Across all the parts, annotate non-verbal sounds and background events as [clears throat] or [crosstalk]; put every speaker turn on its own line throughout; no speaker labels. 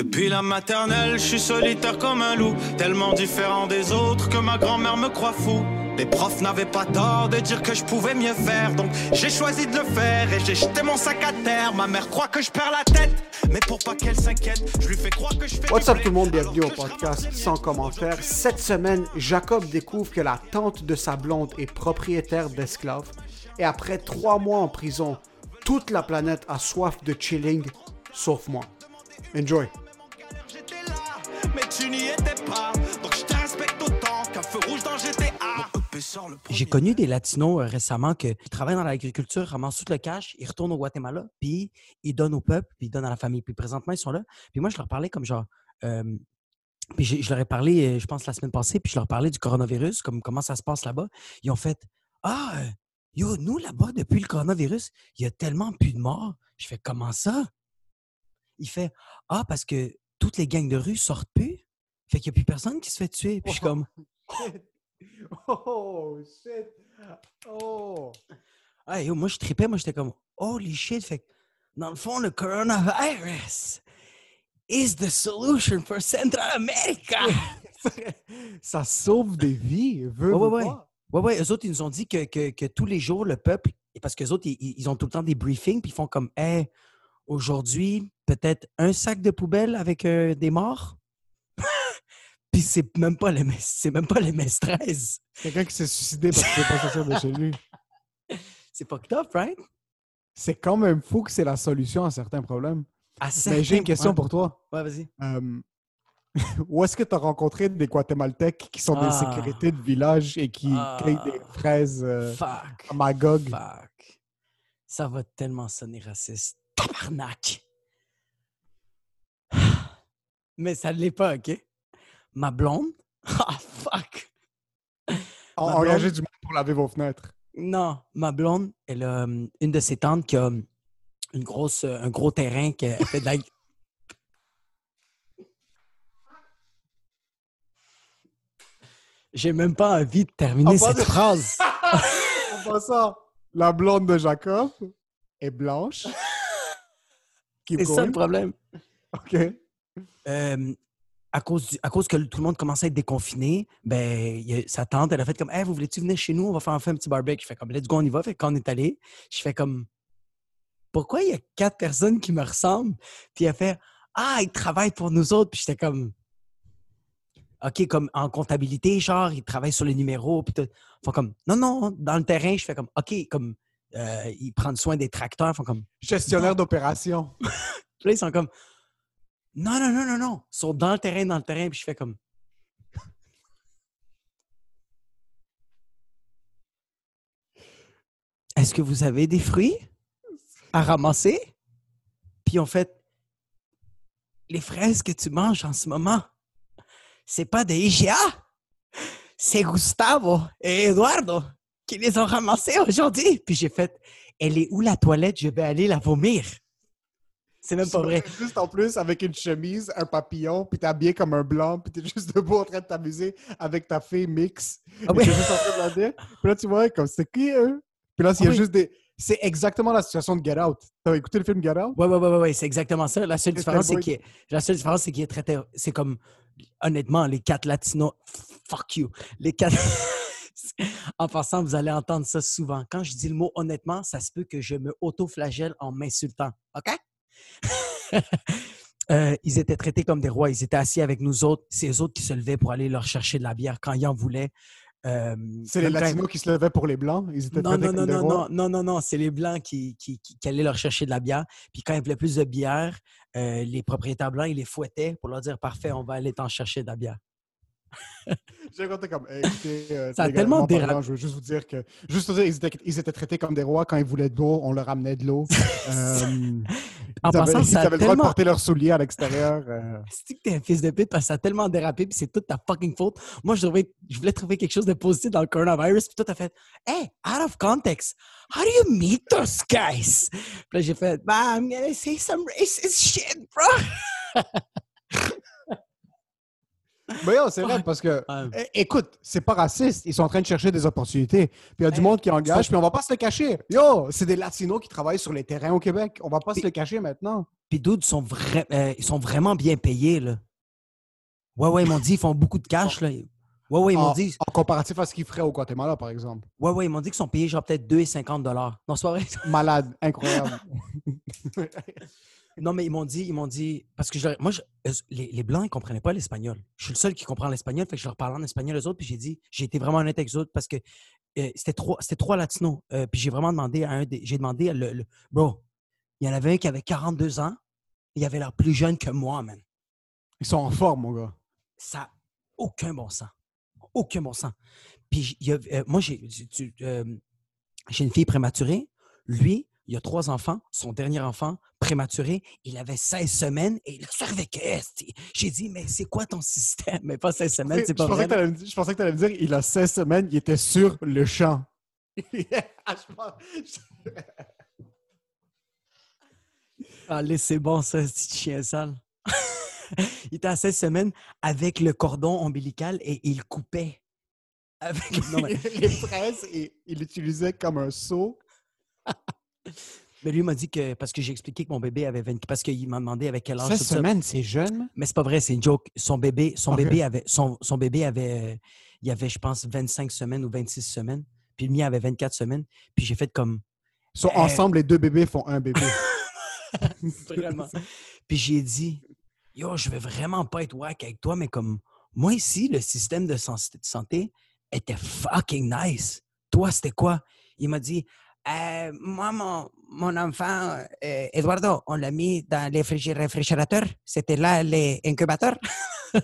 Depuis la maternelle, je suis solitaire comme un loup, tellement différent des autres que ma grand-mère me croit fou. Les profs n'avaient pas tort de dire que je pouvais mieux faire, donc j'ai choisi de le faire et j'ai jeté mon sac à terre. Ma mère croit que je perds la tête, mais pour pas qu'elle s'inquiète, je lui fais croire que je fais
What's up tout le monde, bienvenue au podcast sans commentaire. Cette semaine, Jacob découvre que la tante de sa blonde est propriétaire d'esclaves. Et après trois mois en prison, toute la planète a soif de chilling, sauf moi. Enjoy.
J'ai connu des Latinos euh, récemment qui travaillent dans l'agriculture, ramassent tout le cash, ils retournent au Guatemala, puis ils donnent au peuple, puis ils donnent à la famille. Puis présentement, ils sont là. Puis moi, je leur parlais comme genre. euh, puis je leur ai parlé, euh, je pense, la semaine passée, puis je leur parlais du coronavirus, comme comment ça se passe là-bas. Ils ont fait Ah, euh, yo, nous, là-bas, depuis le coronavirus, il y a tellement plus de morts. Je fais Comment ça? Il fait Ah, parce que toutes les gangs de rue sortent plus. Fait qu'il n'y a plus personne qui se fait tuer. Puis je suis comme [laughs] [laughs]
Oh shit. Oh.
Yo, moi, je tripais, moi, j'étais comme, holy shit. Fait que, dans le fond, le coronavirus is the solution for Central America. [laughs]
Ça sauve des vies. Veux,
Ouais, ouais,
pas.
ouais, ouais, eux autres, ils nous ont dit que, que, que tous les jours, le peuple, parce qu'eux autres, ils, ils ont tout le temps des briefings, puis ils font comme, hey, aujourd'hui, peut-être un sac de poubelle avec euh, des morts? Puis c'est même pas les, mes- c'est même pas 13.
Quelqu'un qui s'est suicidé parce qu'il n'est pas sortir de chez lui. [laughs]
C'est pas top, right?
C'est quand même fou que c'est la solution à certains problèmes.
À
Mais j'ai
certains
une question pour toi.
Ouais, vas-y.
Euh, [laughs] où est-ce que tu as rencontré des Guatémaltèques qui sont des
Ah.
sécurités de village et qui
Ah.
cueillent des fraises euh,
Fuck.
à Magog?
Fuck. Ça va tellement sonner raciste. Tabarnak! [sighs] Mais ça ne l'est pas, OK? Ma blonde? [laughs] Ah, fuck!
En-
Ma
Engager
blonde-
du monde pour laver vos fenêtres.
Non, ma blonde, elle a hum, une de ses tantes qui a hum, une grosse, euh, un gros terrain qui a fait de la... J'ai même pas envie de terminer
En
cette phrase. [laughs]
En passant, la blonde de Jacob est blanche. [laughs]
C'est ça le problème.
OK.
Euh, à, cause du- à cause que tout le monde commençait à être déconfiné, ben, a- sa tante, elle a fait comme Hey, vous voulez-tu venir chez nous? On va faire, on fait un petit barbecue. Je fais comme Let's go, on y va. Fait quand on est allé, je fais comme Pourquoi il y a quatre personnes qui me ressemblent? Puis elle fait Ah, ils travaillent pour nous autres. Puis j'étais comme OK, comme en comptabilité, genre, ils travaillent sur les numéros. Puis tout. Font comme Non, non, dans le terrain, je fais comme OK, comme euh, ils prennent soin des tracteurs. Font comme
Gestionnaire d'opération. [laughs]
puis là, ils sont comme Non, non, non, non, non. Ils sont dans le terrain, dans le terrain. Puis je fais comme Est-ce que vous avez des fruits à ramasser? Puis en fait, les fraises que tu manges en ce moment, c'est pas de IGA. C'est Gustavo et Eduardo qui les ont ramassées aujourd'hui. Puis j'ai fait, elle est où la toilette? Je vais aller la vomir. C'est même pas vrai.
Juste en plus, avec une chemise, un papillon, puis t'es habillé comme un blanc, puis t'es juste debout en train de t'amuser avec ta fille mix.
Ah oui.
t'es juste en train de la dire. Puis là, tu vois, comme c'est qui eux? Puis là, il y a
Ah oui.
juste des. C'est exactement la situation de Get Out. T'as écouté le film Get Out?
Ouais, ouais, ouais, ouais, ouais, c'est exactement ça. La seule différence, c'est qu'il est, la seule différence, c'est qu'il est traité. C'est comme, honnêtement, les quatre latinos, fuck you. Les quatre. [laughs] en passant, vous allez entendre ça souvent. Quand je dis le mot honnêtement, ça se peut que je me auto-flagelle en m'insultant. OK? [laughs] Euh, ils étaient traités comme des rois. Ils étaient assis avec nous autres. C'est eux autres qui se levaient pour aller leur chercher de la bière quand ils en voulaient. Euh,
C'est les
quand-
Latinos qui se levaient pour les Blancs? Ils étaient
non, non, non,
des
non,
rois?
non, non, non, non, c'est les Blancs qui, qui, qui, qui allaient leur chercher de la bière. Puis quand ils voulaient plus de bière, euh, les propriétaires blancs, ils les fouettaient pour leur dire Parfait, on va aller t'en chercher de la bière. [laughs]
J'ai compté comme, eh, écoutez, euh,
Ça a tellement déra-
parlant, Je veux juste vous dire que, juste vous dire, ils étaient, ils étaient traités comme des rois quand ils voulaient de l'eau, on leur amenait de l'eau. [laughs] Euh,
En
ils
passant,
ils
ça
avaient le droit de porter leurs souliers à l'extérieur. euh.
C'est que t'es un fils de pute parce que ça a tellement dérapé puis c'est toute ta fucking faute. Moi, je, je voulais trouver quelque chose de positif dans le coronavirus puis toi, t'as fait Hey, out of context, how do you meet those guys? Puis là, j'ai fait Bah, I'm gonna say some racist shit, bro. [laughs]
Mais yo, c'est vrai parce que, écoute, c'est pas raciste. Ils sont en train de chercher des opportunités. Puis il y a du monde qui engage, puis on va pas se le cacher. Yo, c'est des Latinos qui travaillent sur les terrains au Québec. On va pas se le cacher maintenant.
Puis d'autres sont, vra- euh, ils sont vraiment bien payés, là. Ouais, ouais, ils m'ont dit, ils font beaucoup de cash, là. Ouais, ouais, ils m'ont dit,
en comparatif à ce qu'ils feraient au Guatemala, par exemple.
ouais, ouais, ils m'ont dit qu'ils sont payés genre peut-être 2,50 dollars. Non, c'est pas vrai.
Malade, incroyable. [laughs]
Non, mais ils m'ont dit, ils m'ont dit, parce que je moi, je- les, les Blancs, ils comprenaient pas l'espagnol. Je suis le seul qui comprend l'espagnol, fait que je leur parlais en espagnol aux autres, puis j'ai dit, j'ai été vraiment honnête avec eux autres parce que euh, c'était trois, c'était trois latinos. Euh, puis j'ai vraiment demandé à un des, j'ai demandé à le, le- bro, il y en avait un qui avait 42 ans, il avait l'air plus jeune que moi, man.
Ils sont en forme, mon gars.
Ça n'a aucun bon sens. Aucun bon sens. Puis j- il y a- euh, moi, j'ai j'ai une fille prématurée. Lui, il a trois enfants. Son dernier enfant, prématuré, il avait 16 semaines et il a survécu. J'ai dit, mais c'est quoi ton système? Mais pas 16 semaines,
je,
c'est pas
pensais
vrai.
que me dire- je pensais que tu allais me dire il a 16 semaines, il était sur le champ. [laughs] Ah, je pense-
Allez, c'est bon, ça, ce petit chien sale. [laughs] il était à 16 semaines avec le cordon ombilical et il coupait. Avec... Non, mais, [laughs]
les fraises, il il l'utilisait comme un seau.
Mais lui m'a dit que, parce que j'ai expliqué que mon bébé avait 20, parce qu'il m'a demandé avec quel âge.
16
tout ça.
semaines, c'est jeune?
Mais c'est pas vrai, c'est une joke. Son bébé, son bébé avait, son, son bébé avait, euh, il avait, je pense, 25 semaines ou 26 semaines. Puis le mien avait 24 semaines. Puis j'ai fait comme,
sont
Euh.
ensemble, les deux bébés font un bébé. [laughs] [laughs]
Vraiment. Puis j'ai dit, yo, je veux vraiment pas être wack avec toi, mais comme moi ici, le système de santé était fucking nice. Toi, c'était quoi? Il m'a dit, Euh, moi, mon, mon enfant, euh, Eduardo, on l'a mis dans les réfrigérateurs. C'était là les incubateurs. [laughs]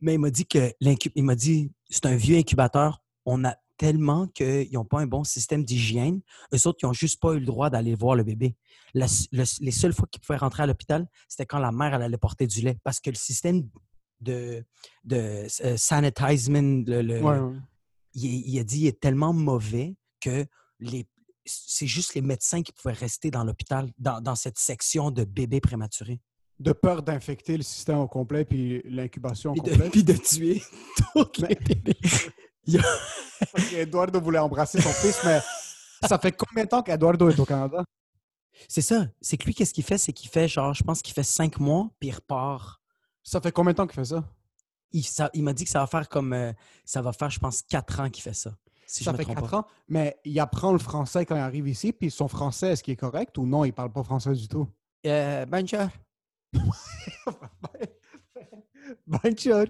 mais il m'a dit que il m'a dit, c'est un vieux incubateur. On a tellement qu'ils n'ont pas un bon système d'hygiène. Eux autres, ils n'ont juste pas eu le droit d'aller voir le bébé. La- le- les seules fois qu'ils pouvaient rentrer à l'hôpital, c'était quand la mère elle allait porter du lait. Parce que le système de, de euh, sanitizing, le- le-
Ouais, ouais.
il, il a dit, il est tellement mauvais que les, c'est juste les médecins qui pouvaient rester dans l'hôpital, dans, dans cette section de bébés prématurés.
De peur d'infecter le système au complet puis l'incubation au
Puis de,
complet. [laughs]
puis de tuer tous les
qu'Eduardo [laughs] voulait embrasser son fils, mais ça fait combien de temps qu'Eduardo est au Canada?
C'est ça. C'est que lui, qu'est-ce qu'il fait? C'est qu'il fait, genre, je pense qu'il fait cinq mois, puis il repart.
Ça fait combien de temps qu'il fait ça?
Il, ça- il m'a dit que ça va faire comme. euh, ça va faire, je pense, quatre ans qu'il fait ça. Si
ça fait quatre
pas.
ans, mais il apprend le français quand il arrive ici, puis son français, est-ce qu'il est correct ou non, il parle pas français du tout?
Euh, bonjour. [laughs]
Bonjour!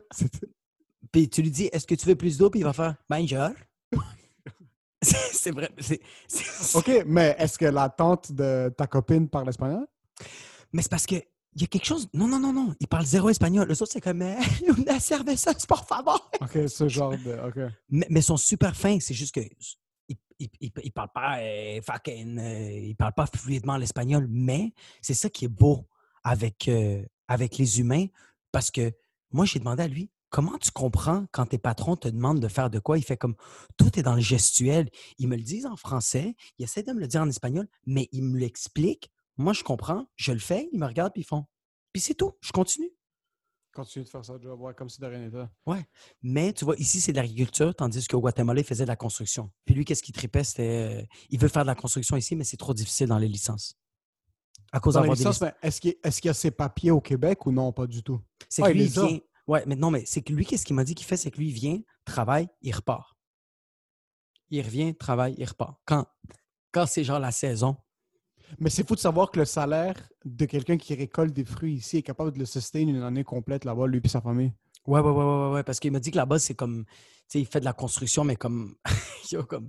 Puis tu lui dis, est-ce que tu veux plus d'eau? Puis il va faire, bonjour. [laughs] c'est vrai.
OK, mais est-ce que la tante de ta copine parle espagnol?
Mais c'est parce que il y a quelque chose. Non, non, non, non. Il parle zéro espagnol. Les autres, c'est comme, una cerveza, por favor.
OK, ce genre de... OK.
Mais, mais ils sont super fins. C'est juste que. Ils, ils, ils- ils parlent pas euh, fucking, euh, ils parlent pas fluidement l'espagnol, mais c'est ça qui est beau avec, euh, avec les humains parce que moi, j'ai demandé à lui comment tu comprends quand tes patrons te demandent de faire de quoi? Il fait comme tout est dans le gestuel. Ils me le disent en français, ils essaient de me le dire en espagnol, mais ils me l'expliquent. Moi, je comprends, je le fais, ils me regardent puis ils font. Puis c'est tout, je continue.
Continue de faire ça, job, ouais, comme si de rien n'était.
Mais tu vois, ici, c'est de l'agriculture, tandis qu'au Guatemala, il faisait de la construction. Puis lui, qu'est-ce qu'il tripait? C'était. euh, il veut faire de la construction ici, mais c'est trop difficile dans les licences. À cause
Dans les
d'avoir des
licences,
licences.
mais est-ce qu'il y a ses papiers au Québec ou non, pas du tout?
C'est
Ah,
que lui, il vient. Ouais, mais non, mais c'est que lui, qu'est-ce qu'il m'a dit qu'il fait? C'est que lui, il vient, travaille, il repart. Il revient, travaille, il repart. Quand, quand c'est genre la saison,
Mais c'est fou de savoir que le salaire de quelqu'un qui récolte des fruits ici est capable de le sustain une année complète là-bas, lui et sa famille.
Ouais, ouais, ouais, ouais, ouais, parce qu'il m'a dit que là-bas, c'est comme, tu sais, il fait de la construction, mais comme, [laughs] yo, comme,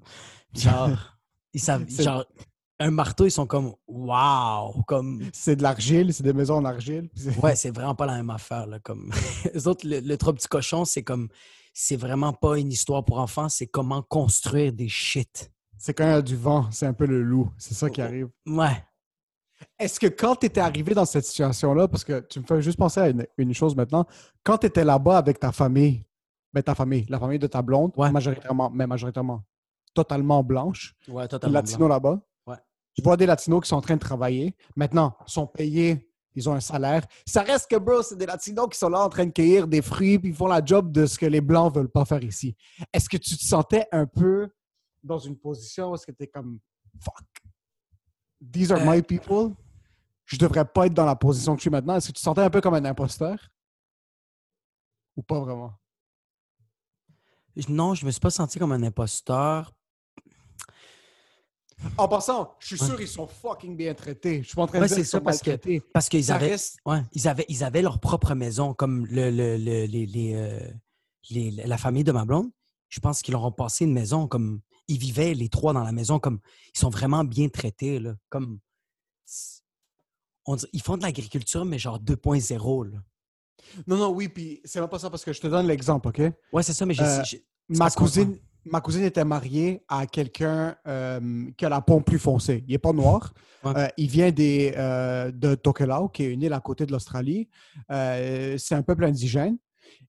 genre, [laughs] ils savent, genre, un marteau, ils sont comme, waouh, comme,
C'est de l'argile, c'est des maisons en argile.
ouais, [laughs] c'est vraiment pas la même affaire, là, comme, les autres, le, le trop petit cochon, c'est comme, c'est vraiment pas une histoire pour enfants, c'est comment construire des shit.
C'est quand il y a du vent, c'est un peu le loup. C'est ça qui
Oh, oh.
arrive.
Ouais.
Est-ce que quand tu étais arrivé dans cette situation-là, parce que tu me fais juste penser à une, une chose maintenant, quand tu étais là-bas avec ta famille, ben ta famille, la famille de ta blonde,
Ouais.
majoritairement, mais majoritairement, totalement blanche,
Ouais, totalement.
latinos là-bas.
Ouais.
Je vois des latinos qui sont en train de travailler. Maintenant, sont payés ils ont un salaire. Ça reste que, bro, c'est des Latinos qui sont là en train de cueillir des fruits, puis ils font la job de ce que les Blancs veulent pas faire ici. Est-ce que tu te sentais un peu dans une position où est-ce que tu es comme, fuck, these are
Euh.
my people? Je devrais pas être dans la position que je suis maintenant. Est-ce que tu te sentais un peu comme un imposteur? Ou pas vraiment?
Non, je me suis pas senti comme un imposteur.
En passant, je suis sûr ils sont fucking bien traités. Je suis pas en train de dire qu'ils
ça,
sont
parce que-. Parce qu'ils avaient,
reste-
ouais, ils avaient, ils avaient leur propre maison, comme le, le- le- les, les, euh, les- la famille de ma blonde. Je pense qu'ils leur ont passé une maison comme ils vivaient les trois dans la maison, comme ils sont vraiment bien traités. Là, comme c'est- on dit- ils font de l'agriculture, mais genre 2.0. là.
Non, non, oui, puis c'est même pas ça parce que je te donne l'exemple, OK?
Ouais, c'est ça, mais j'ai.
Euh, Ma cousine, ma cousine était mariée à quelqu'un euh, qui a la peau plus foncée. Il n'est pas noir.
Ouais.
Euh, il vient des, de Tokelau, qui est une île à côté de l'Australie. C'est un peuple indigène.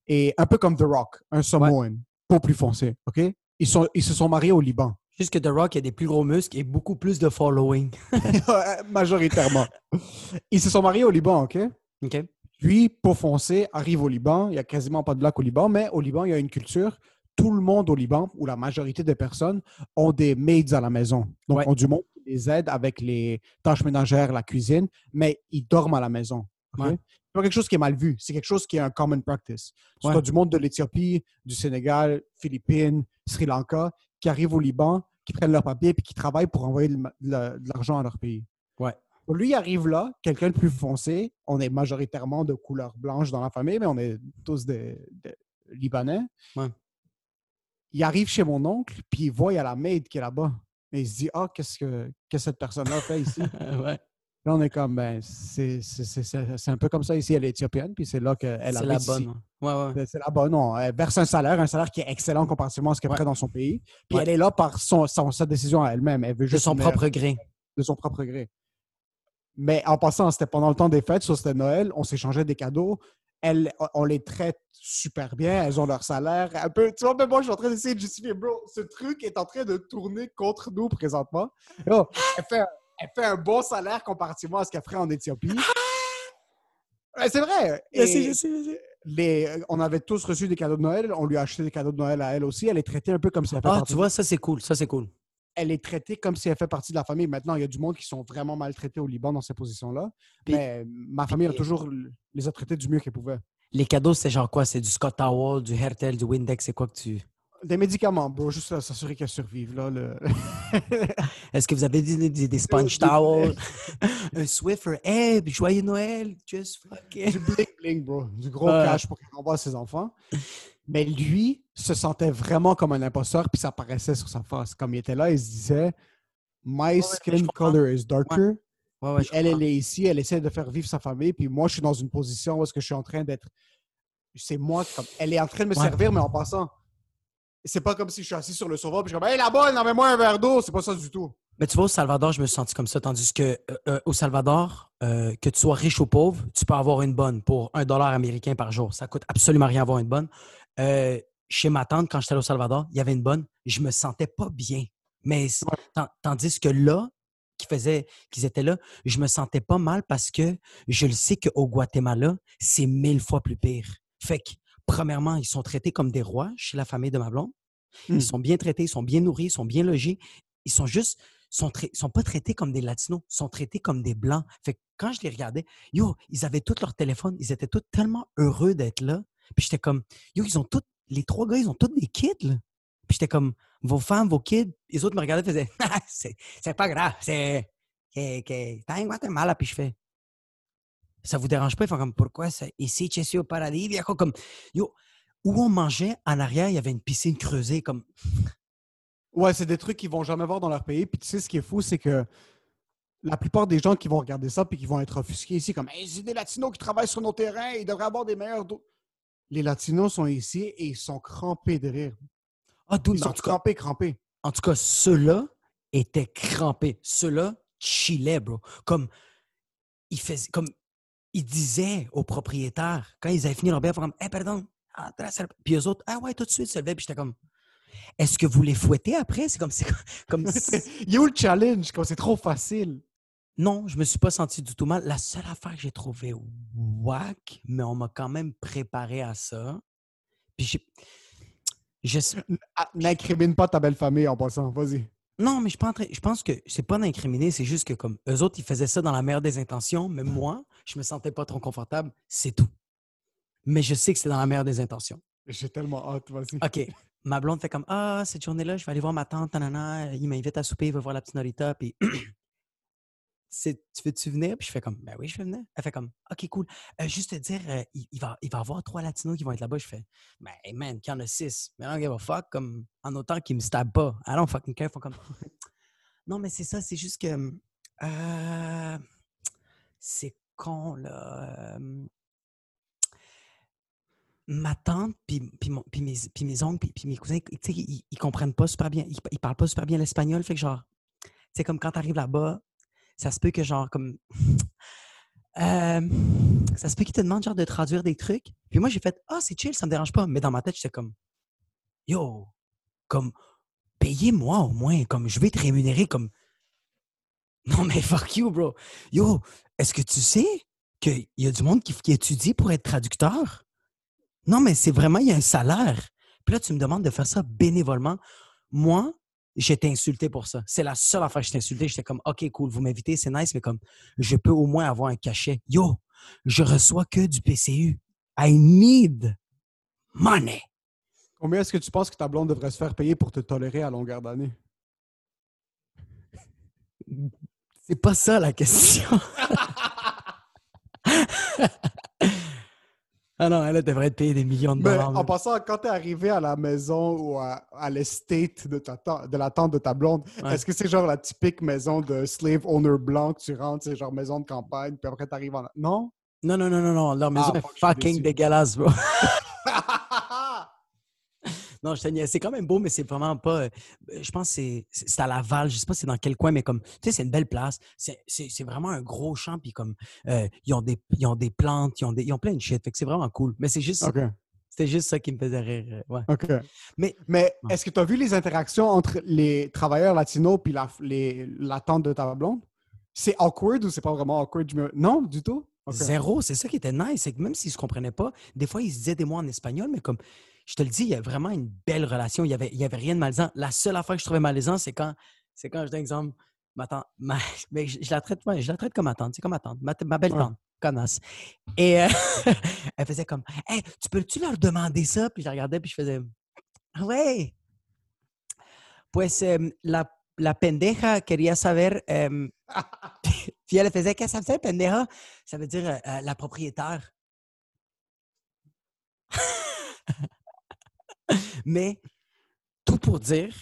Et un peu comme The Rock, un Samoan, peau plus foncée. OK? Ils, sont, ils se sont mariés au Liban.
Juste que The Rock a des plus gros muscles et beaucoup plus de following. [laughs]
Majoritairement. Ils se sont mariés au Liban, OK?
OK?
Lui, peau foncée, arrive au Liban. Il n'y a quasiment pas de black au Liban, mais au Liban, il y a une culture. Tout le monde au Liban, ou la majorité des personnes, ont des maids à la maison. Donc,
Ouais.
ont du monde qui les aide avec les tâches ménagères, la cuisine, mais ils dorment à la maison.
Ouais.
C'est pas quelque chose qui est mal vu. C'est quelque chose qui est un common practice. Tu
Ouais.
as du monde de l'Éthiopie, du Sénégal, Philippines, Sri Lanka, qui arrivent au Liban, qui prennent leurs papiers et qui travaillent pour envoyer de l'argent à leur pays.
Ouais.
Lui, il arrive là, quelqu'un de plus foncé. On est majoritairement de couleur blanche dans la famille, mais on est tous des, des Libanais.
Ouais.
Il arrive chez mon oncle, puis il voit, il y a la maid qui est là-bas. Et il se dit, ah, qu'est-ce que, que cette personne-là fait ici? [laughs]
ouais.
Là, on est comme, ben, c'est, c'est, c'est- c'est- c'est un peu comme ça ici, elle est éthiopienne, puis c'est là qu'elle
C'est
habite
la bonne. Ouais, ouais.
C'est la bonne. Elle verse un salaire, un salaire qui est excellent comparativement à ce qu'elle
Ouais.
dans son pays. Puis elle est là par son, son- sa décision à elle-même. Elle veut
De
juste
son
venir-
propre gré.
de son propre gré. Mais en passant, c'était pendant le temps des fêtes, c'était Noël, on s'échangeait des cadeaux. Elles, on les traite super bien, elles ont leur salaire. Un peu, tu vois, même moi, je suis en train d'essayer de justifier, bro. Ce truc est en train de tourner contre nous présentement. Elle, fait, elle fait un bon salaire comparativement à ce qu'elle ferait en Éthiopie. Ouais, c'est vrai.
Je sais,
Et
je sais, je sais.
les, on avait tous reçu des cadeaux de Noël. On lui a acheté des cadeaux de Noël à elle aussi. Elle est traitée un peu comme si elle fait
Ah,
partie
tu vois, ça c'est cool. Ça c'est cool.
elle est traitée comme si elle fait partie de la famille. Maintenant, il y a du monde qui sont vraiment maltraités au Liban dans ces positions-là. Mais ma famille a toujours les a traités du mieux qu'elle pouvait.
Les cadeaux, c'est genre quoi? C'est du Scott Towel, du Hertel, du Windex, c'est quoi que tu.
Des médicaments, bro, juste s'assurer qu'elle survive. Là, le... [laughs]
Est-ce que vous avez des, des, des sponge
Des-
towels? [laughs] un Swiffer? Hey, joyeux Noël! Just fucking.
du bling-bling, bro. Du gros
Ouais.
cash pour qu'elle envoie ses enfants. Mais lui se sentait vraiment comme un imposteur, puis ça paraissait sur sa face. Comme il était là, il se disait My skin color is darker.
Ouais, ouais,
elle, elle est ici, elle essaie de faire vivre sa famille, puis moi, je suis dans une position où est-ce que je suis en train d'être. C'est moi, comme. Elle est en train de me
Ouais.
servir, mais en passant. C'est pas comme si je suis assis sur le sofa, puis je suis comme, hey là-bas, mets-moi un verre d'eau. C'est pas ça du tout.
Mais tu vois, au Salvador, je me suis senti comme ça, tandis que euh, euh, au Salvador, euh, que tu sois riche ou pauvre, tu peux avoir une bonne pour un dollar américain par jour. Ça coûte absolument rien avoir une bonne. Euh, chez ma tante, quand j'étais au Salvador, il y avait une bonne. Je me sentais pas bien. Mais tandis que là, qui faisait, qu'ils étaient là, je me sentais pas mal parce que je le sais qu'au Guatemala, c'est mille fois plus pire. Fait que, premièrement, ils sont traités comme des rois chez la famille de ma blonde. Ils sont bien traités, ils sont bien nourris, ils sont bien logés. Ils sont juste, sont, pas traités comme des latinos, ils sont traités comme des blancs. Fait que quand je les regardais, yo, ils avaient tous leur téléphone, ils étaient tous tellement heureux d'être là. Puis j'étais comme, yo, ils ont tous, les trois gars, ils ont tous des kids, là. Puis j'étais comme, vos femmes, vos kids. Les autres me regardaient et faisaient, [laughs] c'est c'est pas grave, c'est. un Guatemala. Puis je fais, ça vous dérange pas? Ils font comme, pourquoi ça? Ici, suis au paradis, viejo. Comme, yo, où on mangeait, en arrière, il y avait une piscine creusée, comme,
Ouais, c'est des trucs qu'ils vont jamais voir dans leur pays. Puis tu sais, ce qui est fou, c'est que la plupart des gens qui vont regarder ça puis qui vont être offusqués ici, comme hey, c'est des Latinos qui travaillent sur nos terrains, ils devraient avoir des meilleurs. Les Latinos sont ici et ils sont crampés de rire.
ah,
Ils sont
cas,
crampés, crampés.
En tout cas, ceux-là étaient crampés. Ceux-là chillaient, bro. Comme, ils faisaient, comme, ils disaient aux propriétaires, quand ils avaient fini leur bière, comme, hey, pardon. Ah. Puis eux autres, ah ouais, tout de suite, se levaient. Puis j'étais comme, est-ce que vous les fouettez après? C'est comme, comme, [laughs]
Il y a où le challenge? Comme c'est trop facile.
Non, je me suis pas senti du tout mal. La seule affaire que j'ai trouvée whack, mais on m'a quand même préparé à ça. Puis j'ai. Je
Ah, N'incrimine pas ta belle famille en passant, vas-y.
Non, mais je, suis pas en train- je pense que c'est pas d'incriminer, c'est juste que comme eux autres, ils faisaient ça dans la meilleure des intentions, mais moi, je me sentais pas trop confortable, c'est tout. Mais je sais que c'est dans la meilleure des intentions.
J'ai tellement hâte, vas-y.
OK. Ma blonde fait comme Ah, cette journée-là, je vais aller voir ma tante, nanana. Il m'invite à souper, il veut voir la petite Norita. Puis, [clears throat] C'est- tu veux-tu venir? Puis je fais comme Ben oui, je vais venir. Elle fait comme OK, cool. Euh, juste te dire, euh, il, il va, il va avoir trois Latinos qui vont être là-bas. Je fais Ben, hey, man, qu'il y en a six. Mais I don't give a fuck. Comme, en autant qu'ils me stabent pas. I don't fucking care. Ils font comme [laughs] Non, mais c'est ça, c'est juste que. euh, c'est con, là. ma tante, puis, mes, puis mes oncles, puis, mes cousins, ils, ils comprennent pas super bien, ils, ils parlent pas super bien l'espagnol, fait que genre, sais, comme quand t'arrives là-bas, ça se peut que genre, comme, [laughs] ça se peut qu'ils te demandent genre de traduire des trucs, puis moi j'ai fait, ah, c'est chill, ça me dérange pas, mais dans ma tête, j'étais comme, yo, comme, payez-moi au moins, comme, je vais te rémunérer, comme, non mais fuck you, bro, yo, est-ce que tu sais qu'il y a du monde qui, étudie pour être traducteur? Non, mais c'est vraiment, il y a un salaire. Puis là, tu me demandes de faire ça bénévolement. Moi, j'étais insulté pour ça. C'est la seule affaire que j'étais insulté. J'étais comme, OK, cool, vous m'invitez, c'est nice, mais comme, je peux au moins avoir un cachet. Yo, je reçois que du PCU. I need money.
Combien est-ce que tu penses que ta blonde devrait se faire payer pour te tolérer à longueur d'année?
C'est pas ça la question. [laughs] ah non, elle devrait être payée des millions de
Mais
dollars.
en passant, quand tu es arrivé à la maison ou à, à l'estate de, ta de la tante de ta blonde,
Ouais.
est-ce que c'est genre la typique maison de slave owner blanc que tu rentres, c'est genre maison de campagne, puis après tu arrives en. Non?
Non, non, non, non, non. Leur maison
Ah,
est fucking dégueulasse, bro. [laughs] Non, je te. C'est quand même beau, mais c'est vraiment pas. euh, Je pense que c'est- à Laval. Je sais pas c'est dans quel coin, mais comme. Tu sais, c'est une belle place. C'est vraiment un gros champ. Puis comme. euh, ils, ont des, ils ont des plantes, ils ont, des, ils ont plein de shit. Fait que c'est vraiment cool. Mais c'est juste.
OK.
C'était juste ça qui me faisait rire. euh, Ouais.
OK.
Mais-
Mais est-ce que tu as vu les interactions entre les travailleurs latinos puis la, les, la tante de ta blonde? C'est awkward ou c'est pas vraiment awkward? Non, du tout? OK.
Zéro. C'est ça qui était nice. C'est que même s'ils se comprenaient pas, des fois, ils se disaient des mots en espagnol, mais comme. Je te le dis, il y a vraiment une belle relation. Il y avait, il y avait rien de malaisant. La seule affaire que je trouvais malaisant, c'est quand. C'est quand, je donne exemple, ma tante. [laughs] ma- mais je, je la traite, ouais, je la traite comme ma tante. C'est comme ma tante. Ma, ma belle
Ouais.
tante. Connasse. Et euh, [laughs] elle faisait comme Hey, tu peux-tu leur demander ça? Puis je la regardais, puis je faisais ouais. Pues em, la, la pendeja quería saber. em, [laughs] puis elle faisait Qu'est-ce que ça veut dire, pendeja? Ça veut dire euh, euh, la propriétaire. [laughs] Mais tout pour dire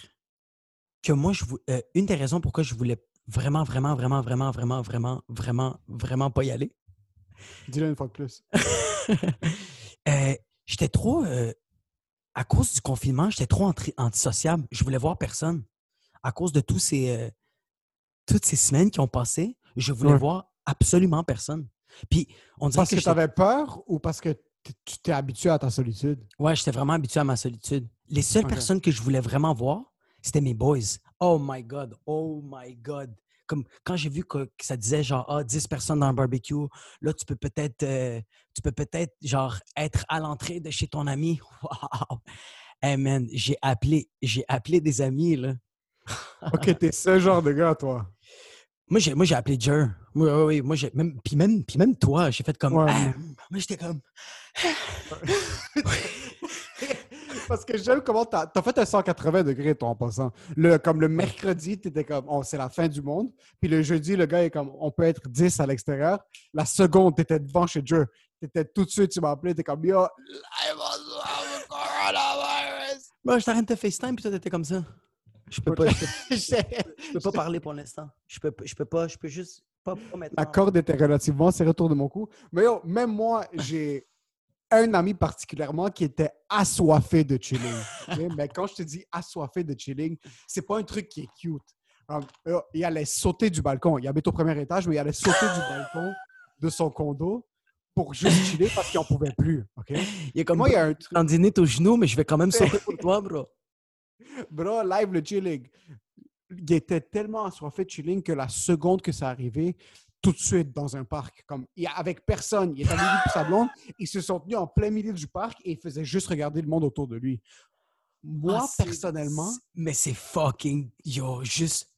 que moi, je euh, une des raisons pourquoi je voulais vraiment, vraiment, vraiment, vraiment, vraiment, vraiment, vraiment, vraiment pas y aller,
Dis-le une fois de plus. [laughs]
euh, j'étais trop, euh, à cause du confinement, j'étais trop antisociable. Je voulais voir personne. À cause de tous ces, toutes ces semaines qui ont passé, je voulais
Ouais.
voir absolument personne. Puis, on dirait
Parce que,
que,
tu avais peur ou parce que tu t'es habitué à ta solitude?
Ouais, j'étais vraiment habitué à ma solitude. Les seules personnes que je voulais vraiment voir, c'était mes boys. Oh my God, oh my God. Comme quand j'ai vu que, que ça disait genre ah, 10 personnes dans un barbecue, là tu peux peut-être euh, tu peux peut-être genre être à l'entrée de chez ton ami. [laughs] Wow. Hey man, j'ai appelé j'ai appelé des amis là. [laughs]
OK, t'es ce genre de gars, toi?
Moi j'ai moi j'ai appelé Jer. Oui oui oui, moi j'ai même puis même puis même toi, j'ai fait comme
Ouais,
Ah,
mais-
moi j'étais comme [laughs]
Parce que j'aime comment t'as as fait un 180 degrés, toi, en passant. Le, comme le mercredi, t'étais comme, oh, c'est la fin du monde. Puis le jeudi, le gars est comme, on peut être 10 à l'extérieur. La seconde, t'étais devant chez Dieu. T'étais tout de suite, tu m'as appelé, t'es comme, yo, live on the coronavirus.
Moi, je t'arrête de FaceTime puis toi t'étais comme ça. Je peux pas je peux- [laughs]
J'ai-
Je peux pas parler pour l'instant. Je peux, je peux pas, je peux juste pas, pas maintenant.
La corde était relativement serrée autour de mon cou. Mais yo, même moi, j'ai un ami particulièrement qui était assoiffé de chilling. [laughs] Mais quand je te dis assoiffé de chilling, c'est pas un truc qui est cute. Yo, il allait sauter du balcon. Il habite au premier étage, mais il allait sauter du balcon de son condo pour juste chiller parce qu'il n'en pouvait plus. ok?
Il y a comme
Moi, il y a un truc.
au genou, mais je vais quand même sauter pour toi, bro. [laughs]
Bro, live le chilling. il était tellement assoiffé de chilling que la seconde que ça arrivait, tout de suite dans un parc, comme avec personne, il est allé et sa blonde, ils se sont tenus en plein milieu du parc et il faisait juste regarder le monde autour de lui. Moi,
Ah,
personnellement,
Mais c'est fucking. Yo, juste.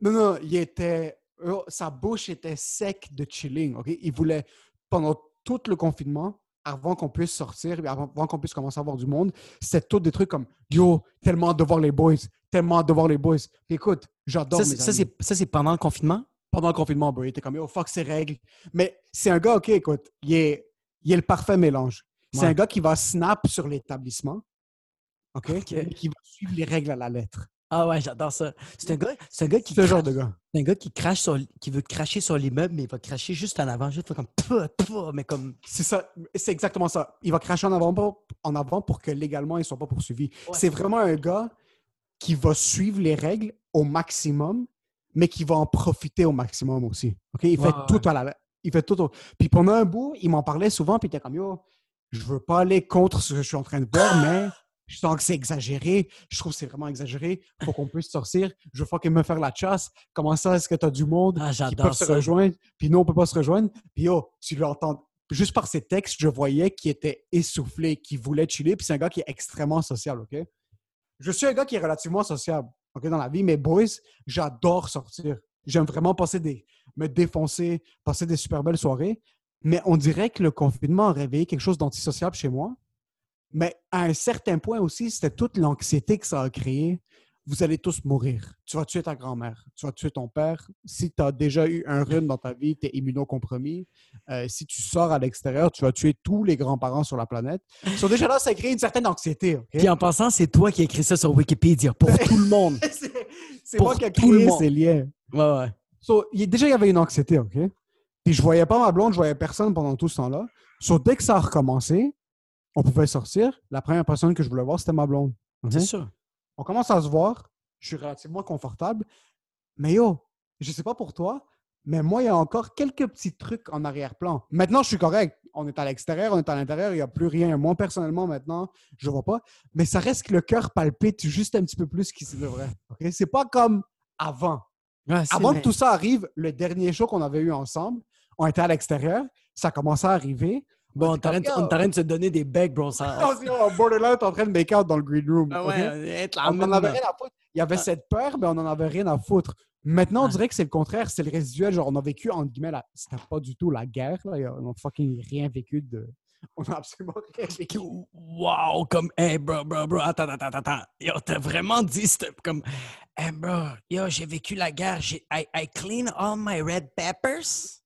non, non, il était, oh, sa bouche était sec de chilling, ok? Il voulait, pendant tout le confinement, avant qu'on puisse sortir, avant, avant qu'on puisse commencer à voir du monde, c'était tout des trucs comme Yo, tellement de voir les boys, tellement de voir les boys. Puis écoute, j'adore
Ça, c'est- pendant le confinement?
pendant le confinement, bro. Il était comme, yo, fuck ses règles. Mais c'est un gars, OK, écoute, il est, il est le parfait mélange. C'est
Ouais.
un gars qui va snap sur l'établissement, OK? Qui va suivre les règles à la lettre.
Ah ouais, j'adore ça. C'est un gars, c'est un gars qui
Ce genre
crache-
de gars.
c'est un gars qui crache sur, qui veut cracher sur l'immeuble, mais il va cracher juste en avant, juste comme mais comme
C'est ça, c'est exactement ça. Il va cracher en avant, pour- en avant pour que légalement, ils ne soient pas poursuivis.
Ouais.
C'est vraiment un gars qui va suivre les règles au maximum, mais qui va en profiter au maximum aussi. OK? Il fait
Ouais,
tout à la... Il fait tout au... Puis pendant un bout, il m'en parlait souvent, puis il était comme, yo, je veux pas aller contre ce que je suis en train de faire, mais je sens que c'est exagéré. Je trouve que c'est vraiment exagéré. Faut qu'on puisse sortir. Je veux fucking me faire la chasse. Comment ça, est-ce que tu as du monde
Ah,
qui peuvent se rejoindre? Puis nous, on peut pas se rejoindre. Puis yo, tu l'entends. Juste par ses textes, je voyais qu'il était essoufflé, qu'il voulait chiller. Puis c'est un gars qui est extrêmement social, OK? Je suis un gars qui est relativement sociable, OK, dans la vie. Mais boys, j'adore sortir. J'aime vraiment passer des... me défoncer, passer des super belles soirées. Mais on dirait que le confinement a réveillé quelque chose d'antisociable chez moi. Mais à un certain point aussi, c'était toute l'anxiété que ça a créé. Vous allez tous mourir. Tu vas tuer ta grand-mère. Tu vas tuer ton père. Si tu as déjà eu un rhume dans ta vie, tu es immunocompromis. Euh, si tu sors à l'extérieur, tu vas tuer tous les grands-parents sur la planète. So, déjà là, ça crée une certaine anxiété.
Puis en passant, c'est toi qui as écrit ça sur Wikipédia pour tout le monde. [laughs]
C'est moi qui ai créé ces liens.
Ouais, ouais.
So, déjà, il y avait une anxiété, OK? Puis je voyais pas ma blonde, je voyais personne pendant tout ce temps-là. So, dès que ça a recommencé, on pouvait sortir. La première personne que je voulais voir, c'était ma blonde.
C'est sûr.
On commence à se voir. Je suis relativement confortable. Mais yo, je sais pas pour toi, mais moi, il y a encore quelques petits trucs en arrière-plan. Maintenant, je suis correct. On est à l'extérieur, on est à l'intérieur, il n'y a plus rien. Moi, personnellement, maintenant, je vois pas. Mais ça reste que le cœur palpite juste un petit peu plus qu'il se devrait. OK? C'est pas comme avant.
Ouais,
Avant
vrai.
que tout ça arrive, le dernier show qu'on avait eu ensemble, on était à l'extérieur, ça commençait à arriver.
Bon, on en de- on en train de se donner des becs, bro. Ça...
On en borderline, on est en train de make out dans le green room.
Ah ouais, là
On n'en avait rien à foutre. Il y avait cette peur, mais on n'en avait rien à foutre. Maintenant, on
Ouais.
dirait que c'est le contraire, c'est le résiduel. Genre, on a vécu, entre guillemets, la... c'était pas du tout la guerre. Là. On n'a fucking rien vécu de. On a absolument rien vécu.
Wow, comme, hey, bro, bro, bro, attends, attends, attends. Yo, t'as vraiment dit, comme, hey, bro, yo, j'ai vécu la guerre. J'ai, I, I clean all my red peppers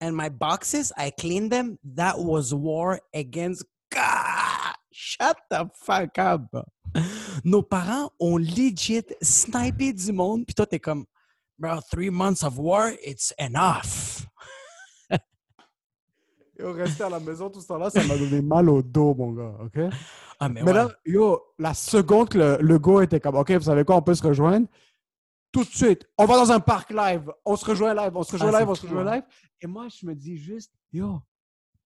and my boxes. I clean them. That was war against God. Shut the fuck up. Nos parents ont legit snipé du monde, puis toi, t'es comme, bro, three months of war, it's enough. [laughs]
Yo, rester à la maison tout ce temps-là, ça m'a donné mal au dos, mon gars. OK?
Ah, mais,
Mais
ouais.
là, yo, la seconde que le, le go était comme, OK, vous savez quoi, on peut se rejoindre. Tout de suite, on va dans un parc live. On se rejoint live, on se rejoint
Ah,
live, on se rejoint
hein.
live. Et moi, je me dis juste, yo,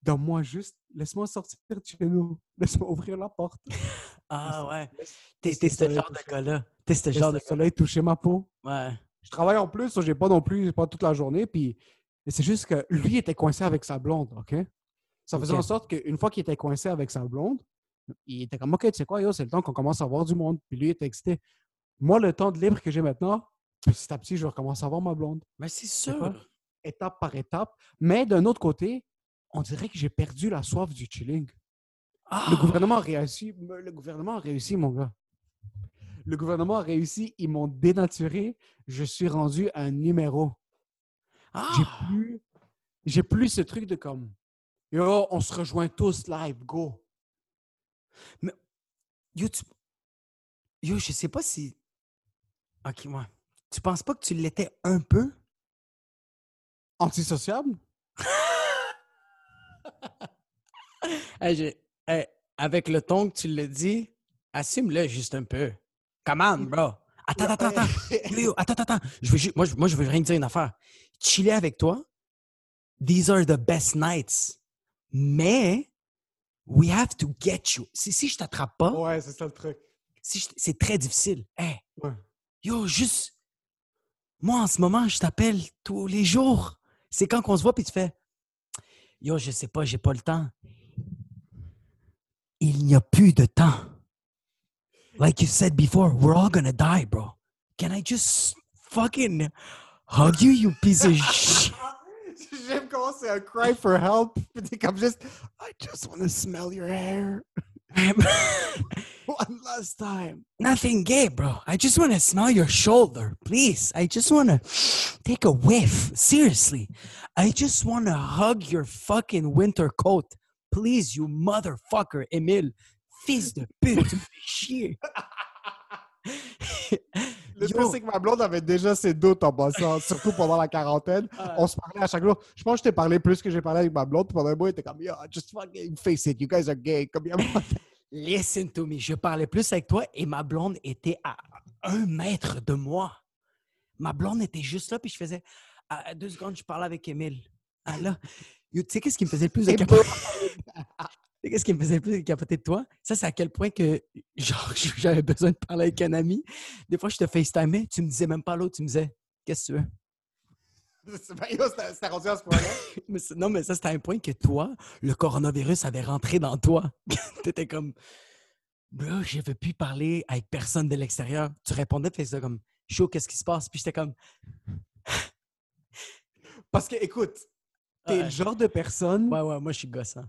donne-moi juste, laisse-moi sortir de chez nous. Laisse-moi ouvrir la porte. [laughs]
ah, ouais. T'es, ce genre de gars-là. T'es ce genre
le
de
soleil toucher ma peau.
Ouais.
Je travaille en plus, j'ai pas non plus, pas toute la journée. Puis c'est juste que lui était coincé avec sa blonde, OK? Ça faisait en sorte qu'une fois qu'il était coincé avec sa blonde, il était comme, OK, tu sais quoi, yo, c'est le temps qu'on commence à voir du monde. Puis lui, il était excité. Moi, le temps de libre que j'ai maintenant, petit à petit, je recommence à voir ma blonde,
Mais c'est
quoi?
sûr.
étape par étape. Mais d'un autre côté, on dirait que j'ai perdu la soif du chilling.
Ah,
Le gouvernement a réussi. Le gouvernement a réussi, mon gars. Le gouvernement a réussi. Ils m'ont dénaturé. Je suis rendu un numéro.
ah,
J'ai plus, j'ai plus ce truc de comme, yo, on se rejoint tous live, go.
Yo, tu... Yo, je sais pas si... Ok, moi. Tu penses pas que tu l'étais un peu?
Antisociable? [laughs]
Hey, j'ai- hey, avec le ton que tu le dis, assume-le juste un peu. Come on, bro. Attends, attends, attends. Yo, [laughs] yo, attends, attends. Je veux moi, je, moi, je veux rien te dire une affaire. Chiller avec toi, these are the best nights. Mais, we have to get you. Si, si je t'attrape pas,
Ouais, c'est ça le truc.
si je- c'est très difficile. Hey,
Ouais.
Yo, juste. Moi, en ce moment, je t'appelle tous les jours. C'est quand qu'on se voit, puis tu fais. Yo, je sais pas, j'ai pas le temps. Il n'y a plus de temps. Like you said before, we're all gonna die, bro. Can I just fucking hug you, you piece of [laughs] shit?
J'aime comment c'est un cry for help. T'es comme juste, I just want to smell your hair. [laughs] [laughs] One last time.
Nothing gay, bro. I just want to smell your shoulder, please. I just want to take a whiff. Seriously. I just want to hug your fucking winter coat. Please, you motherfucker, Emil. Fils de pute, [laughs] tu chier.
Le
Yo.
pire, c'est que ma blonde avait déjà ses doutes en passant, [laughs] surtout pendant la quarantaine. On se parlait à chaque jour. Je pense que je t'ai parlé plus que j'ai parlé avec ma blonde. Puis pendant un mois, il était comme, yo, just fucking face it, you guys are gay. Comme, [laughs]
Listen to me. Je parlais plus avec toi et ma blonde était à un mètre de moi. Ma blonde était juste là, puis je faisais. À deux secondes, je parlais avec Emile. Ah là. Tu sais, qu'est-ce qui me faisait le plus de [laughs] Qu'est-ce qui me faisait le plus capoter de toi? Ça, c'est à quel point que, [laughs] genre, j'avais besoin de parler avec un ami. Des fois, je te FaceTimais, tu me disais même pas l'autre, tu me disais, qu'est-ce que tu veux? [laughs]
C'était rendu à ce point-là. [laughs]
Non, mais ça, c'était un point que toi, le coronavirus avait rentré dans toi. T'étais comme, bro, je veux plus parler avec personne de l'extérieur. Tu répondais, tu faisais comme, chaud, qu'est-ce qui se passe? Puis j'étais comme,
Parce que, écoute, t'es
Ouais.
le genre de personne.
ouais, ouais, moi, je suis gossant.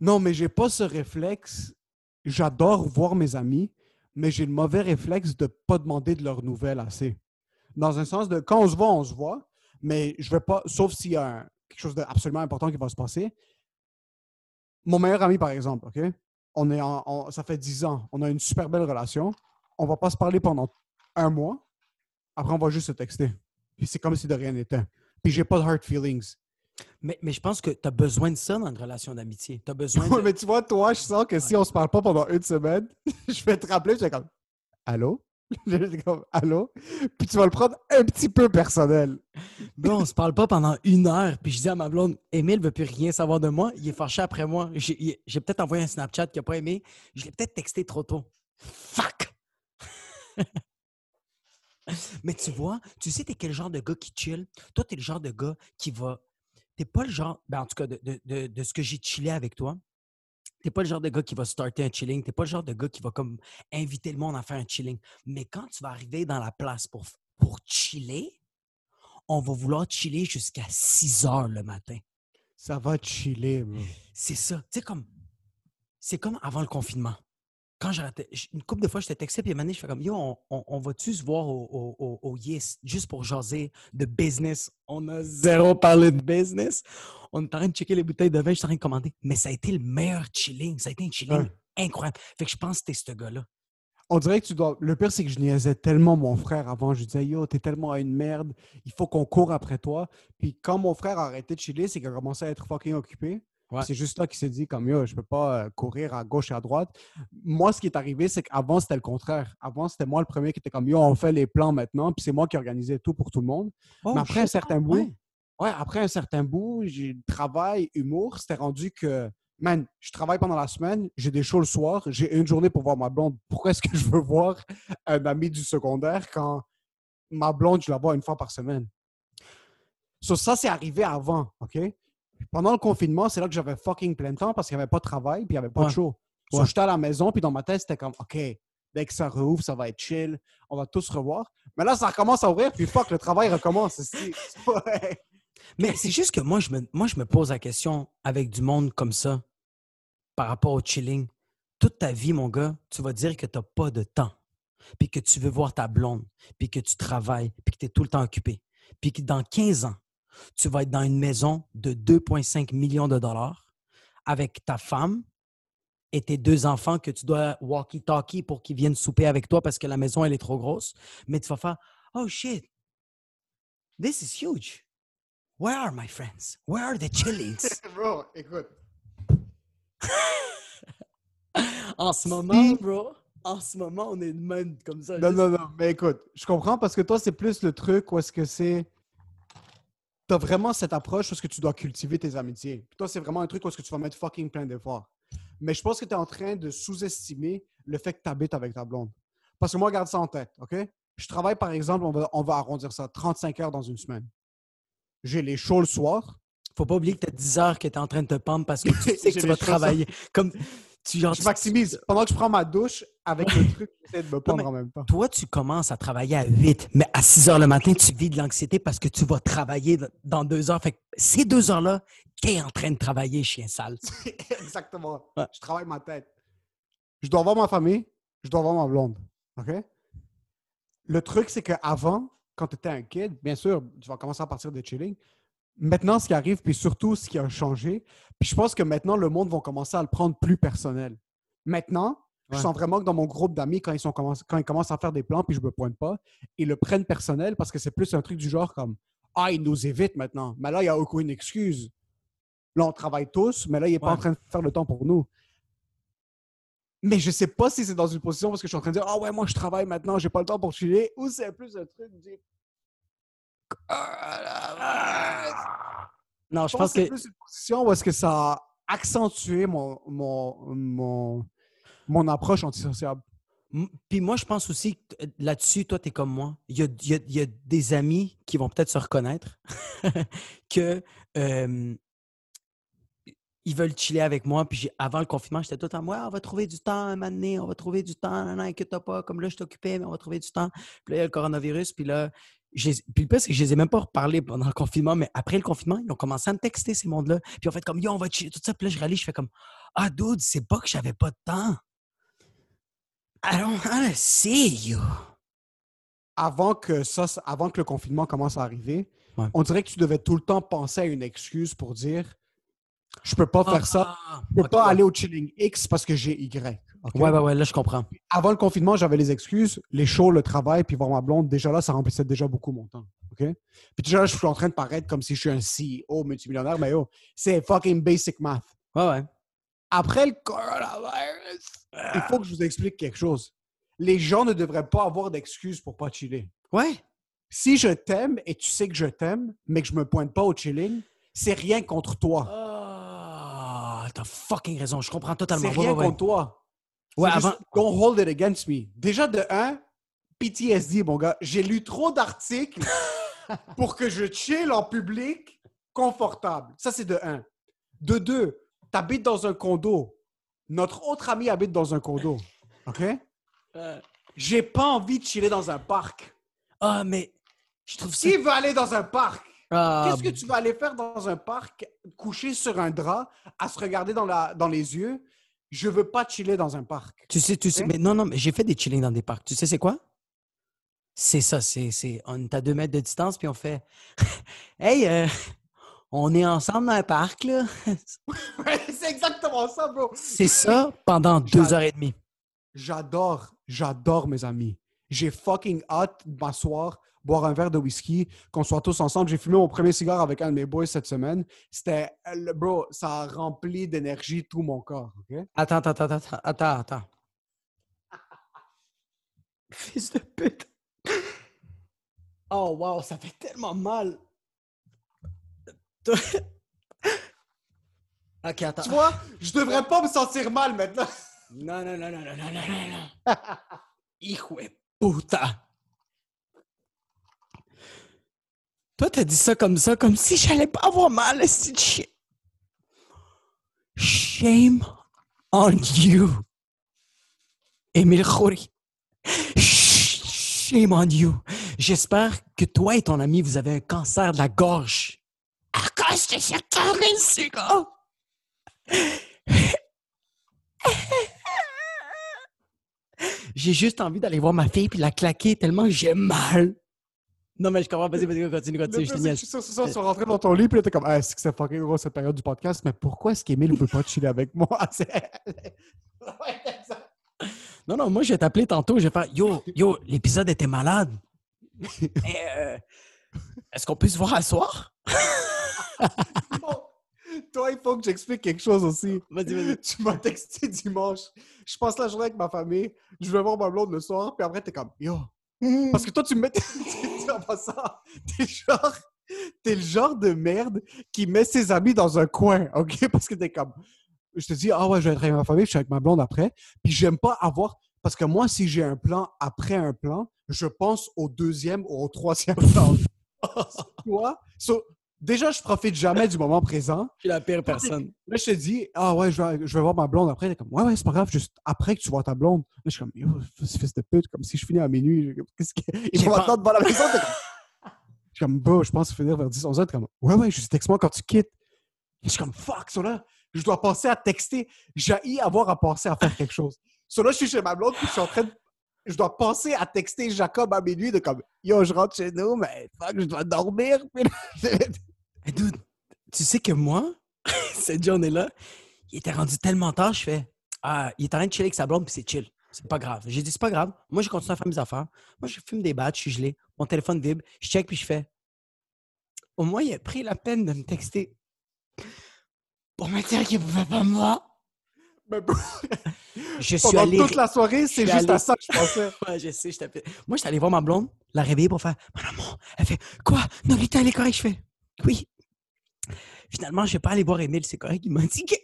Non, mais j'ai pas ce réflexe. J'adore voir mes amis, mais j'ai le mauvais réflexe de pas demander de leurs nouvelles assez. Dans un sens de quand on se voit, on se voit, mais je vais pas, sauf s'il y a quelque chose d'absolument important qui va se passer. Mon meilleur ami, par exemple, OK? On est ça fait 10 ans, on a une super belle relation. On va pas se parler pendant un mois. Après, on va juste se texter. Puis c'est comme si de rien n'était. Puis j'ai pas de hard feelings.
Mais, mais je pense que tu as besoin de ça dans une relation d'amitié. Tu as besoin
Ouais,
de...
mais tu vois, toi, je sens que si on se parle pas pendant une semaine, [laughs] je vais te rappeler, je vais comme Allô? [laughs] Je vais comme Allô? Puis tu vas le prendre un petit peu personnel.
Bon, on se parle pas pendant une heure. Puis je dis à ma blonde, Émile veut plus rien savoir de moi. Il est fâché après moi. J'ai j'ai peut-être envoyé un Snapchat qu'il n'a pas aimé. Je l'ai peut-être texté trop tôt. Fuck! [laughs] Mais tu vois, tu sais, t'es quel genre de gars qui chill? Toi, t'es le genre de gars qui va. T'es pas le genre, ben en tout cas, de, de- de- de ce que j'ai chillé avec toi, t'es pas le genre de gars qui va starter un chilling. T'es pas le genre de gars qui va comme inviter le monde à faire un chilling. Mais quand tu vas arriver dans la place pour, pour chiller, on va vouloir chiller jusqu'à 6 heures le matin.
Ça va chiller.
C'est ça. Tu sais, comme. C'est comme avant le confinement. Quand j'arrêtais. j- Une couple de fois, je te textais, puis à un moment donné, je fais comme Yo, on, on- on va-tu se voir au, au, au- Yes juste pour jaser de business? On a zéro parlé de business. On est en train de checker les bouteilles de vin, je suis en train de commander. Mais ça a été le meilleur chilling. Ça a été un chilling
Ouais.
incroyable. Fait que je pense que t'es ce gars-là.
On dirait que tu dois. Le pire, c'est que je niaisais tellement mon frère avant. Je disais Yo, t'es tellement une merde, il faut qu'on court après toi. Puis quand mon frère a arrêté de chiller, c'est qu'il a commencé à être fucking occupé.
Ouais.
C'est juste là qu'il s'est dit comme yo, je peux pas euh, courir à gauche et à droite. Moi, ce qui est arrivé, c'est qu'avant, c'était le contraire. Avant, c'était moi le premier qui était comme yo, on fait les plans maintenant, puis c'est moi qui organisais tout pour tout le monde. Mais après un certain bout,
Ouais.
Ouais, après un certain bout, j'ai travail, humour, c'était rendu que, man, je travaille pendant la semaine, j'ai des shows le soir, j'ai une journée pour voir ma blonde. Pourquoi est-ce que je veux voir un ami du secondaire quand ma blonde, je la vois une fois par semaine? So, ça, c'est arrivé avant, OK? Pendant le confinement, c'est là que j'avais fucking plein de temps parce qu'il n'y avait pas de travail puis il n'y avait pas
Ouais.
de show. So,
Ouais.
j'étais à la maison, puis dans ma tête, c'était comme, OK, dès que ça rouvre, ça va être chill, on va tous revoir. Mais là, ça recommence à ouvrir, puis fuck, le travail recommence. [laughs] [laughs] Ouais.
Mais c'est juste que moi je, me, moi, je me pose la question avec du monde comme ça, par rapport au chilling. Toute ta vie, mon gars, tu vas dire que tu n'as pas de temps, puis que tu veux voir ta blonde, puis que tu travailles, puis que tu es tout le temps occupé. Puis que dans 15 ans, tu vas être dans une maison de 2,5 millions de dollars avec ta femme et tes deux enfants que tu dois walkie-talkie pour qu'ils viennent souper avec toi parce que la maison, elle est trop grosse. Mais tu vas faire Oh shit, this is huge. Where are my friends? Where are the chillings? [laughs]
Bro, écoute. [laughs]
en ce moment, bro, en ce moment, on est de même comme ça.
Non,
juste-
non, non, mais écoute, je comprends parce que toi, c'est plus le truc où est-ce que c'est. Tu as vraiment cette approche où est-ce que tu dois cultiver tes amitiés. Puis toi, c'est vraiment un truc où est-ce que tu vas mettre fucking plein d'efforts. Mais je pense que tu es en train de sous-estimer le fait que tu habites avec ta blonde. Parce que moi, garde ça en tête, OK? Je travaille, par exemple, on va, on va arrondir ça, 35 heures dans une semaine. J'ai les shows le soir.
Faut pas oublier que tu as 10 heures que tu es en train de te pendre parce que tu [laughs] sais que tu vas travailler. Comme, tu, genre,
Je maximise. Pendant que je prends ma douche, avec le truc, j'essaie de me pendre
mais-
en même temps.
toi, tu commences à travailler à 8, mais à 6 heures le matin, tu vis de l'anxiété parce que tu vas travailler dans deux heures. Fait que ces deux heures-là, qui est en train de travailler, chien sale? [laughs]
Exactement.
Ouais.
Je travaille ma tête. Je dois voir ma famille, je dois voir ma blonde. OK? Le truc, c'est qu'avant, quand tu étais un kid, bien sûr, tu vas commencer à partir de chilling. Maintenant, ce qui arrive, puis surtout ce qui a changé, puis je pense que maintenant, le monde va commencer à le prendre plus personnel. Maintenant, je sens vraiment que dans mon groupe d'amis, quand ils, sont quand ils commencent à faire des plans, puis je me pointe pas, ils le prennent personnel parce que c'est plus un truc du genre comme Ah, ils nous évitent maintenant. Mais là, il n'y a aucune excuse. Là, on travaille tous, mais là, il n'est pas en train de faire le temps pour nous. Mais je sais pas si c'est dans une position parce que je suis en train de dire Ah ouais, moi je travaille maintenant, j'ai pas le temps pour chiller, ou c'est plus un truc du.
Non,
Je
je
pense que c'est plus une position où est-ce que ça a accentué mon, mon, mon, mon approche antisociable.
Puis moi, je pense aussi que euh, là-dessus, toi, tu es comme moi. Il y a, il y a- il y a des amis qui vont peut-être se reconnaître [laughs] que euh, ils veulent chiller avec moi. Puis avant le confinement, j'étais tout le temps, ouais, on va trouver du temps un moment donné, on va trouver du temps, non, non, inquiète pas, comme là, je t'occupais, mais on va trouver du temps. Puis là, il y a le coronavirus, puis là, puis le c'est que je les ai même pas reparlé pendant le confinement, mais après le confinement, ils ont commencé à me texter, ces mondes-là. Puis en fait, comme, yo, on va chiller, tout ça. Puis là, je réalise, je fais comme, ah, dude, c'est pas que j'avais pas de temps. I don't wanna see you.
Avant que, ça, avant que le confinement commence à arriver,
Ouais.
on dirait que tu devais tout le temps penser à une excuse pour dire Je peux pas faire ça,
Ah,
je peux
ok,
pas aller au chilling X parce que j'ai Y.
Ouais, ouais, ouais, là, je comprends.
Avant le confinement, j'avais les excuses, les shows, le travail, puis voir ma blonde. Déjà là, ça remplissait déjà beaucoup mon temps. OK? Puis déjà là, je suis en train de paraître comme si je suis un CEO multimillionnaire, mais yo, c'est fucking basic math.
Ouais, ouais.
Après le coronavirus, il faut que je vous explique quelque chose. Les gens ne devraient pas avoir d'excuses pour pas chiller.
Ouais.
Si je t'aime et tu sais que je t'aime, mais que je me pointe pas au chilling, c'est rien contre toi.
Ah, t'as fucking raison. Je comprends totalement.
C'est rien
ouais, ouais.
contre toi.
Ouais,
juste, Don't hold it against me. Déjà, de un, PTSD, mon gars. J'ai lu trop d'articles [laughs] pour que je chill en public confortable. Ça, c'est de un. De deux, t'habites dans un condo. Notre autre ami habite dans un condo. OK? J'ai pas envie de chiller dans un parc.
Ah, mais je trouve ça.
Qui veut aller dans un parc?
Ah,
Qu'est-ce que tu vas aller faire dans un parc, couché sur un drap, à se regarder dans, la, dans les yeux? Je veux pas chiller dans un parc.
Tu sais, tu sais. Mais non, non, mais j'ai fait des chillings dans des parcs. Tu sais, c'est quoi? C'est ça. C'est, c'est, on est à deux mètres de distance, puis on fait [laughs] Hey, euh, on est ensemble dans un parc, là. [laughs]
C'est exactement ça, bro.
C'est ça pendant deux heures et demie.
J'adore, j'adore mes amis. J'ai fucking hâte de m'asseoir, boire un verre de whisky, qu'on soit tous ensemble. J'ai fumé mon premier cigare avec un de mes boys cette semaine. C'était, bro, ça a rempli d'énergie tout mon corps.
Attends, attends, attends, attends, attends. [laughs] Fils de pute. Oh, wow, ça fait tellement mal. [laughs] ok, attends.
Tu vois, je devrais pas me sentir mal maintenant.
non, non, non, non, non, non, non, non. [laughs] Hijo de. Toi, t'as dit ça comme ça, comme si j'allais pas avoir mal, ce chien. Shame on you. Émile Khoury. Sh- Shame on you. J'espère que toi et ton ami, vous avez un cancer de la gorge. À cause de ce. J'ai juste envie d'aller voir ma fille puis la claquer tellement j'ai mal. Non, mais je comprends. Vas-y, vas-y, continue, continue. Je te
c'est que soir, tu vas rentrer dans ton lit, puis là, t'es comme, ah, est-ce que c'est fucking gros cette période du podcast, mais pourquoi est-ce qu'Emile ne veut pas chiller avec moi? [laughs] C'est- c'est ça.
Non, non, moi, je vais t'appeler tantôt. Je vais faire Yo, yo, l'épisode était malade. [laughs] Mais, euh, est-ce qu'on peut se voir à soir? [laughs]
Toi, il faut que j'explique quelque chose aussi.
Vas-y, vas-y.
Tu m'as texté dimanche. Je passe la journée avec ma famille. Je vais voir ma blonde le soir. Puis après, t'es comme, yo. Parce que toi, tu me mets. [laughs] en passant, t'es genre. T'es le genre de merde qui met ses amis dans un coin, OK? [laughs] Parce que t'es comme. Je te dis, ah ouais, je vais être avec ma famille, je suis avec ma blonde après. Puis j'aime pas avoir. Parce que moi, si j'ai un plan après un plan, je pense au deuxième ou au troisième [laughs] plan. Toi, so, déjà, je profite jamais du moment présent.
Je suis la pire personne.
Là, je te dis, ah ouais, je vais, je vais voir ma blonde après. Elle est comme, ouais, ouais, c'est pas grave, juste après que tu vois ta blonde. Là, je suis comme, yo, fils de pute, comme si je finis à minuit. Qu'est-ce que. Ils vont
pas-
attendre devant la maison. comme- Je suis comme, bro, je pense finir vers 10, 11 heures. Comme, ouais, ouais, juste texte-moi quand tu quittes. Je suis comme, fuck, ça là, je dois penser à texter. J'ai avoir à penser à faire quelque chose. So là, je suis chez ma blonde, puis je suis en train de. Je dois penser à texter Jacob à minuit de comme, yo, je rentre chez nous, mais fuck, je dois dormir. [laughs]
Hey, dude, tu sais que moi, [laughs] cette journée-là, il était rendu tellement tard, je fais Ah, il est en train de chiller avec sa blonde, puis c'est chill. C'est pas grave. J'ai dit, c'est pas grave. Moi, je continue à faire mes affaires. Moi, je fume des battes, je suis gelé. Mon téléphone vibre. Je check, puis je fais Au moins, il a pris la peine de me texter pour me dire qu'il pouvait pas me voir.
mais bro, [laughs]
Je suis
pendant
allé.
toute la soirée, c'est juste à
allé-
ça que je pensais. [laughs]
Ouais, je sais, je t'appelle. Moi, je suis allé voir ma blonde, la réveiller pour faire Mon amour. Elle fait Quoi? Nolita, elle est correcte. Je fais Oui. Finalement, je vais pas aller voir Emile, c'est correct. Il m'a dit que.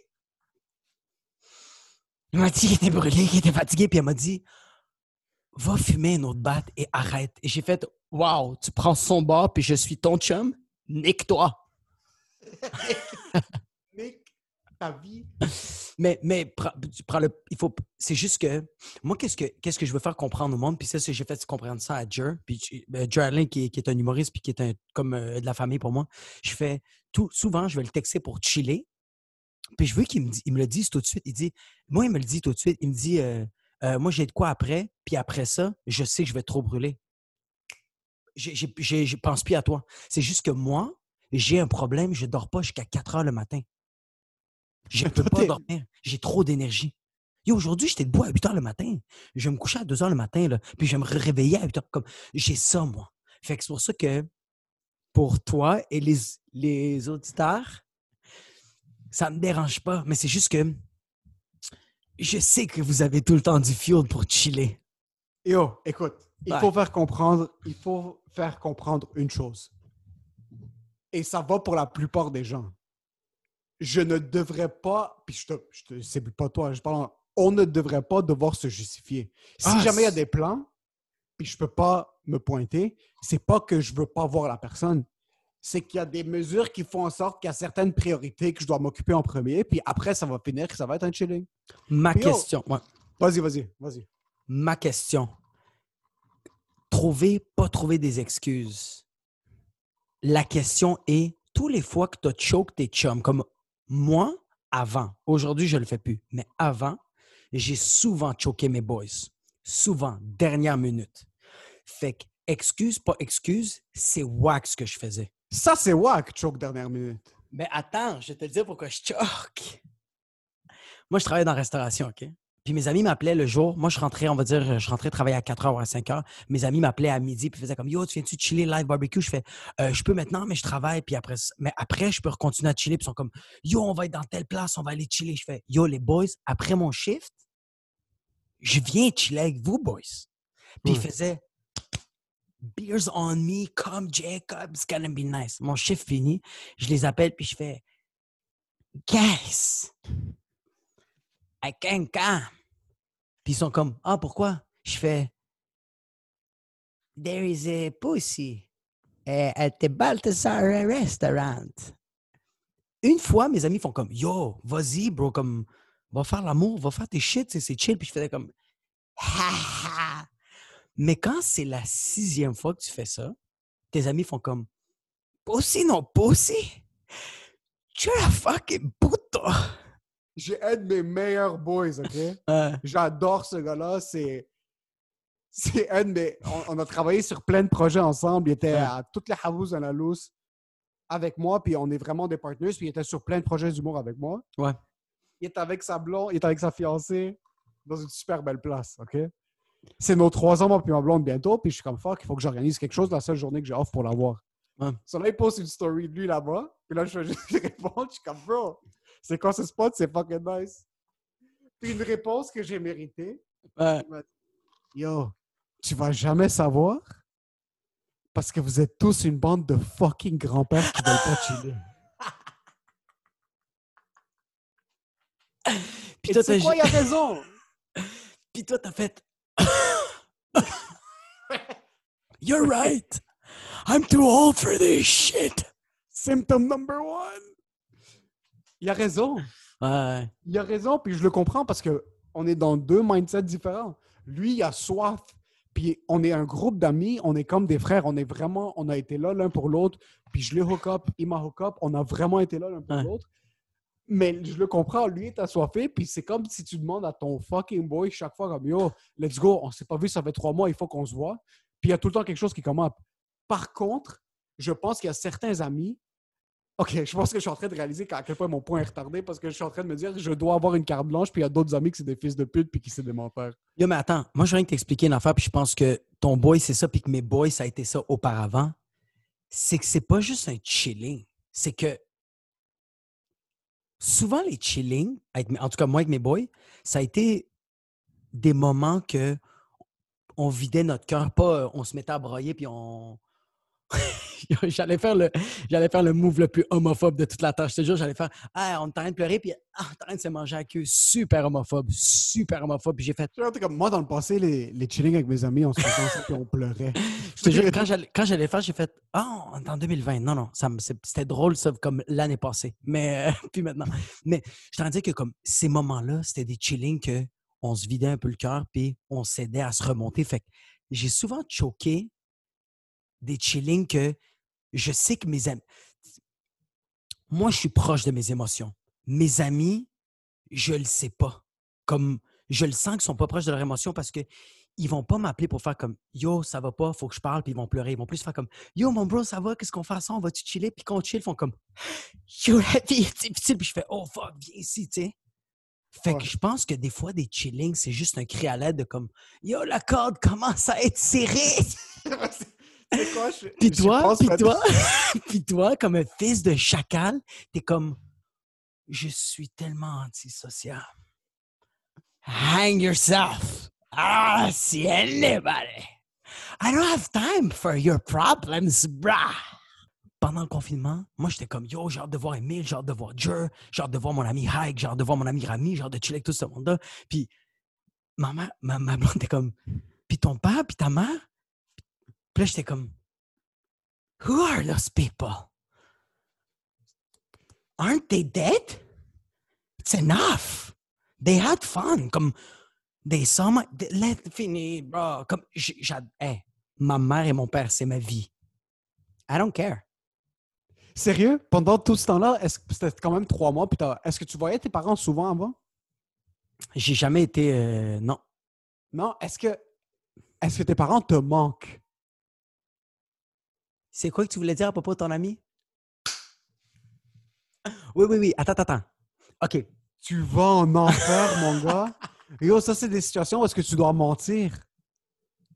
Il m'a dit qu'il était brûlé, qu'il était fatigué, puis elle m'a dit Va fumer une autre batte et arrête. Et j'ai fait Waouh, tu prends son bord, puis je suis ton chum, nique-toi. [laughs]
Nick, ta vie. [laughs]
Mais, mais le, il faut, c'est juste que moi, qu'est-ce que, qu'est-ce que je veux faire comprendre au monde? Puis ça, j'ai fait comprendre ça à Jer. Puis ben, Jer Allen, qui, est- qui est un humoriste, puis qui est un, comme euh, de la famille pour moi. Je fais tout, souvent, je vais le texter pour chiller. Puis je veux qu'il me, il me le dise tout de suite. Il dit, moi, il me le dit tout de suite. Il me dit, euh, Euh, moi, j'ai de quoi après. Puis après ça, je sais que je vais trop brûler. Je pense plus à toi. C'est juste que moi, j'ai un problème. Je dors pas jusqu'à 4 heures le matin. Je peux pas dormir. J'ai trop d'énergie. Yo, aujourd'hui, j'étais debout à 8 heures le matin. Je vais me coucher à 2 heures le matin, là, puis je vais me réveiller à 8 heures. Comme... J'ai ça, moi. Fait que c'est pour ça que pour toi et les, les auditeurs, ça me dérange pas. Mais c'est juste que je sais que vous avez tout le temps du fuel pour chiller.
Yo, écoute, il
Ouais.
faut faire comprendre, il faut faire comprendre une chose. Et ça va pour la plupart des gens. Je ne devrais pas, puis je te, je te c'est pas toi, je parle, on ne devrait pas devoir se justifier. Si
Ah,
jamais il y a des plans, puis je peux pas me pointer, c'est pas que je veux pas voir la personne. C'est qu'il y a des mesures qui font en sorte qu'il y a certaines priorités que je dois m'occuper en premier, puis après, ça va finir, que ça va être un chilling.
Ma
Yo.
question, ouais.
Vas-y, vas-y, vas-y.
ma question. Trouver, pas trouver des excuses. La question est, tous les fois que tu as choke tes chums, comme moi, avant, aujourd'hui, je le fais plus, mais avant, j'ai souvent choqué mes boys. Souvent, dernière minute. Fait que, excuse, pas excuse, c'est wax ce que je faisais.
Ça, c'est wack, choke dernière minute.
Mais attends, je vais te dire pourquoi je choque. Moi, je travaille dans la restauration, OK? Puis mes amis m'appelaient le jour. Moi, je rentrais, on va dire, je rentrais travailler à 4 h ou à 5 h. Mes amis m'appelaient à midi puis faisaient comme Yo, tu viens-tu chiller live barbecue? Je fais Euh, Je peux maintenant, mais je travaille. Puis après, mais après, je peux continuer à chiller. Puis ils sont comme Yo, on va être dans telle place, on va aller chiller. Je fais Yo, les boys, après mon shift, je viens chiller avec vous, boys. Puis ils faisaient Beers on me, come Jacob, it's gonna be nice. Mon shift fini, je les appelle puis je fais Guys, Can't come. Puis ils sont comme Ah, pourquoi? Je fais There is a pussy at the Balthazar restaurant. Une fois, mes amis font comme Yo, vas-y, bro, comme va faire l'amour, va faire tes shit, c'est chill. Puis je faisais comme Ha ha. Mais quand c'est la sixième fois que tu fais ça, tes amis font comme Pussy, non, pussy? Es la fucking puta.
J'ai un de mes meilleurs boys, OK? [laughs] J'adore ce gars-là. C'est. C'est un de mes. On, on a travaillé sur plein de projets ensemble. Il était
Ouais.
à toutes les Havous dans la loose avec moi, puis on est vraiment des partners. Puis il était sur plein de projets d'humour avec moi.
Ouais.
Il est avec sa blonde, il est avec sa fiancée dans une super belle place, OK? C'est nos trois ans, moi, puis ma blonde bientôt. Puis je suis comme fuck, il faut que j'organise quelque chose la seule journée que j'ai off pour l'avoir.
Ouais.
So là, il poste une story de lui là-bas. Puis là, je fais juste [laughs] répondre. Je suis comme, bro, c'est quoi ce spot? C'est fucking nice. Puis une réponse que j'ai méritée.
ouais.
Yo, tu vas jamais savoir parce que vous êtes tous une bande de fucking grands-pères qui veulent pas chiller. [laughs]
Puis toi, t'as
quoi, il a raison. [laughs]
Puis toi, t'as fait. [laughs] You're right. I'm too old for this shit.
Symptom number one. Il a raison.
Ouais.
Il a raison, puis je le comprends parce que on est dans deux mindsets différents. Lui, il a soif, puis on est un groupe d'amis, on est comme des frères, on est vraiment, on a été là l'un pour l'autre, puis je l'ai hook up, il m'a hook up, on a vraiment été là l'un pour
Ouais.
l'autre. Mais je le comprends, lui est assoiffé, puis c'est comme si tu demandes à ton fucking boy chaque fois comme yo, let's go, on s'est pas vu, ça fait trois mois, il faut qu'on se voit. Puis il y a tout le temps quelque chose qui commence. Par contre, je pense qu'il y a certains amis. Ok, je pense que je suis en train de réaliser à quel point mon point est retardé parce que je suis en train de me dire je dois avoir une carte blanche, puis il y a d'autres amis qui c'est des fils de pute puis qui c'est des menteurs.
Yo, mais attends, moi, je viens de t'expliquer une affaire, puis je pense que ton boy, c'est ça, puis que mes boys, ça a été ça auparavant. C'est que c'est pas juste un chilling. C'est que souvent, les chillings, en tout cas, moi, avec mes boys, ça a été des moments que on vidait notre cœur, pas on se mettait à broyer, puis on. [laughs] [laughs] j'allais faire le j'allais faire le move le plus homophobe de toute la tâche. Je te jure, j'allais faire Ah, on est en train de pleurer, puis ah, on est en train de se manger à queue. Super homophobe, super homophobe. Puis j'ai fait
comme moi dans le passé, les, les chillings avec mes amis, on se faisait puis on pleurait. [laughs]
Je te jure, quand j'allais, faire, j'ai fait Ah, on est en 2020. Non, non, ça c'était drôle, ça, comme l'année passée. Mais, euh, [laughs] puis maintenant. Mais je t'en dis que comme ces moments-là, c'était des chillings que on se vidait un peu le cœur, puis on s'aidait à se remonter. Fait que j'ai souvent choqué des chillings que je sais que mes amis. Moi, je suis proche de mes émotions. Mes amis, je le sais pas. Comme je le sens qu'ils sont pas proches de leurs émotions parce que ils vont pas m'appeler pour faire comme Yo, ça va pas, faut que je parle, puis ils vont pleurer. Ils vont plus faire comme Yo, mon bro, ça va, qu'est-ce qu'on fait ensemble? On va-tu chiller? Puis quand on chill, ils font comme Yo, la vie est difficile. Puis je fais Oh fuck, viens ici, tu sais. Fait
Ouais.
que je pense que des fois, des chillings, c'est juste un cri à l'aide de comme Yo, la corde commence à être serrée. [laughs] Puis toi, puis toi, [laughs] [laughs] puis toi, comme un fils de chacal, t'es comme Je suis tellement antisocial. Hang yourself. Ah, see anybody. I don't have time for your problems, brah. Pendant le confinement, moi, j'étais comme Yo, j'ai hâte de voir Emile, j'ai hâte de voir Jer, j'ai hâte de voir mon ami Hike, j'ai hâte de voir mon ami Rami, j'ai hâte de chiller avec tout ce monde-là. Puis ma, mère, ma, ma blonde était comme Puis ton père, puis ta mère. Puis là, j'étais comme Who are those people? Aren't they dead? It's enough. They had fun. Comme des sommes. Let fini, bro. Comme j'- j'ad- hey, ma mère et mon père, c'est ma vie. I don't care.
Sérieux? Pendant tout ce temps-là, c'était quand même trois mois, est-ce que tu voyais tes parents souvent avant?
J'ai jamais été. euh, non.
Non, est-ce que est-ce que tes parents te manquent?
C'est quoi que tu voulais dire à propos de ton ami? Oui, oui, oui. Attends, attends, attends. OK.
Tu vas en enfer, mon gars. Yo, ça, c'est des situations où est-ce que tu dois mentir.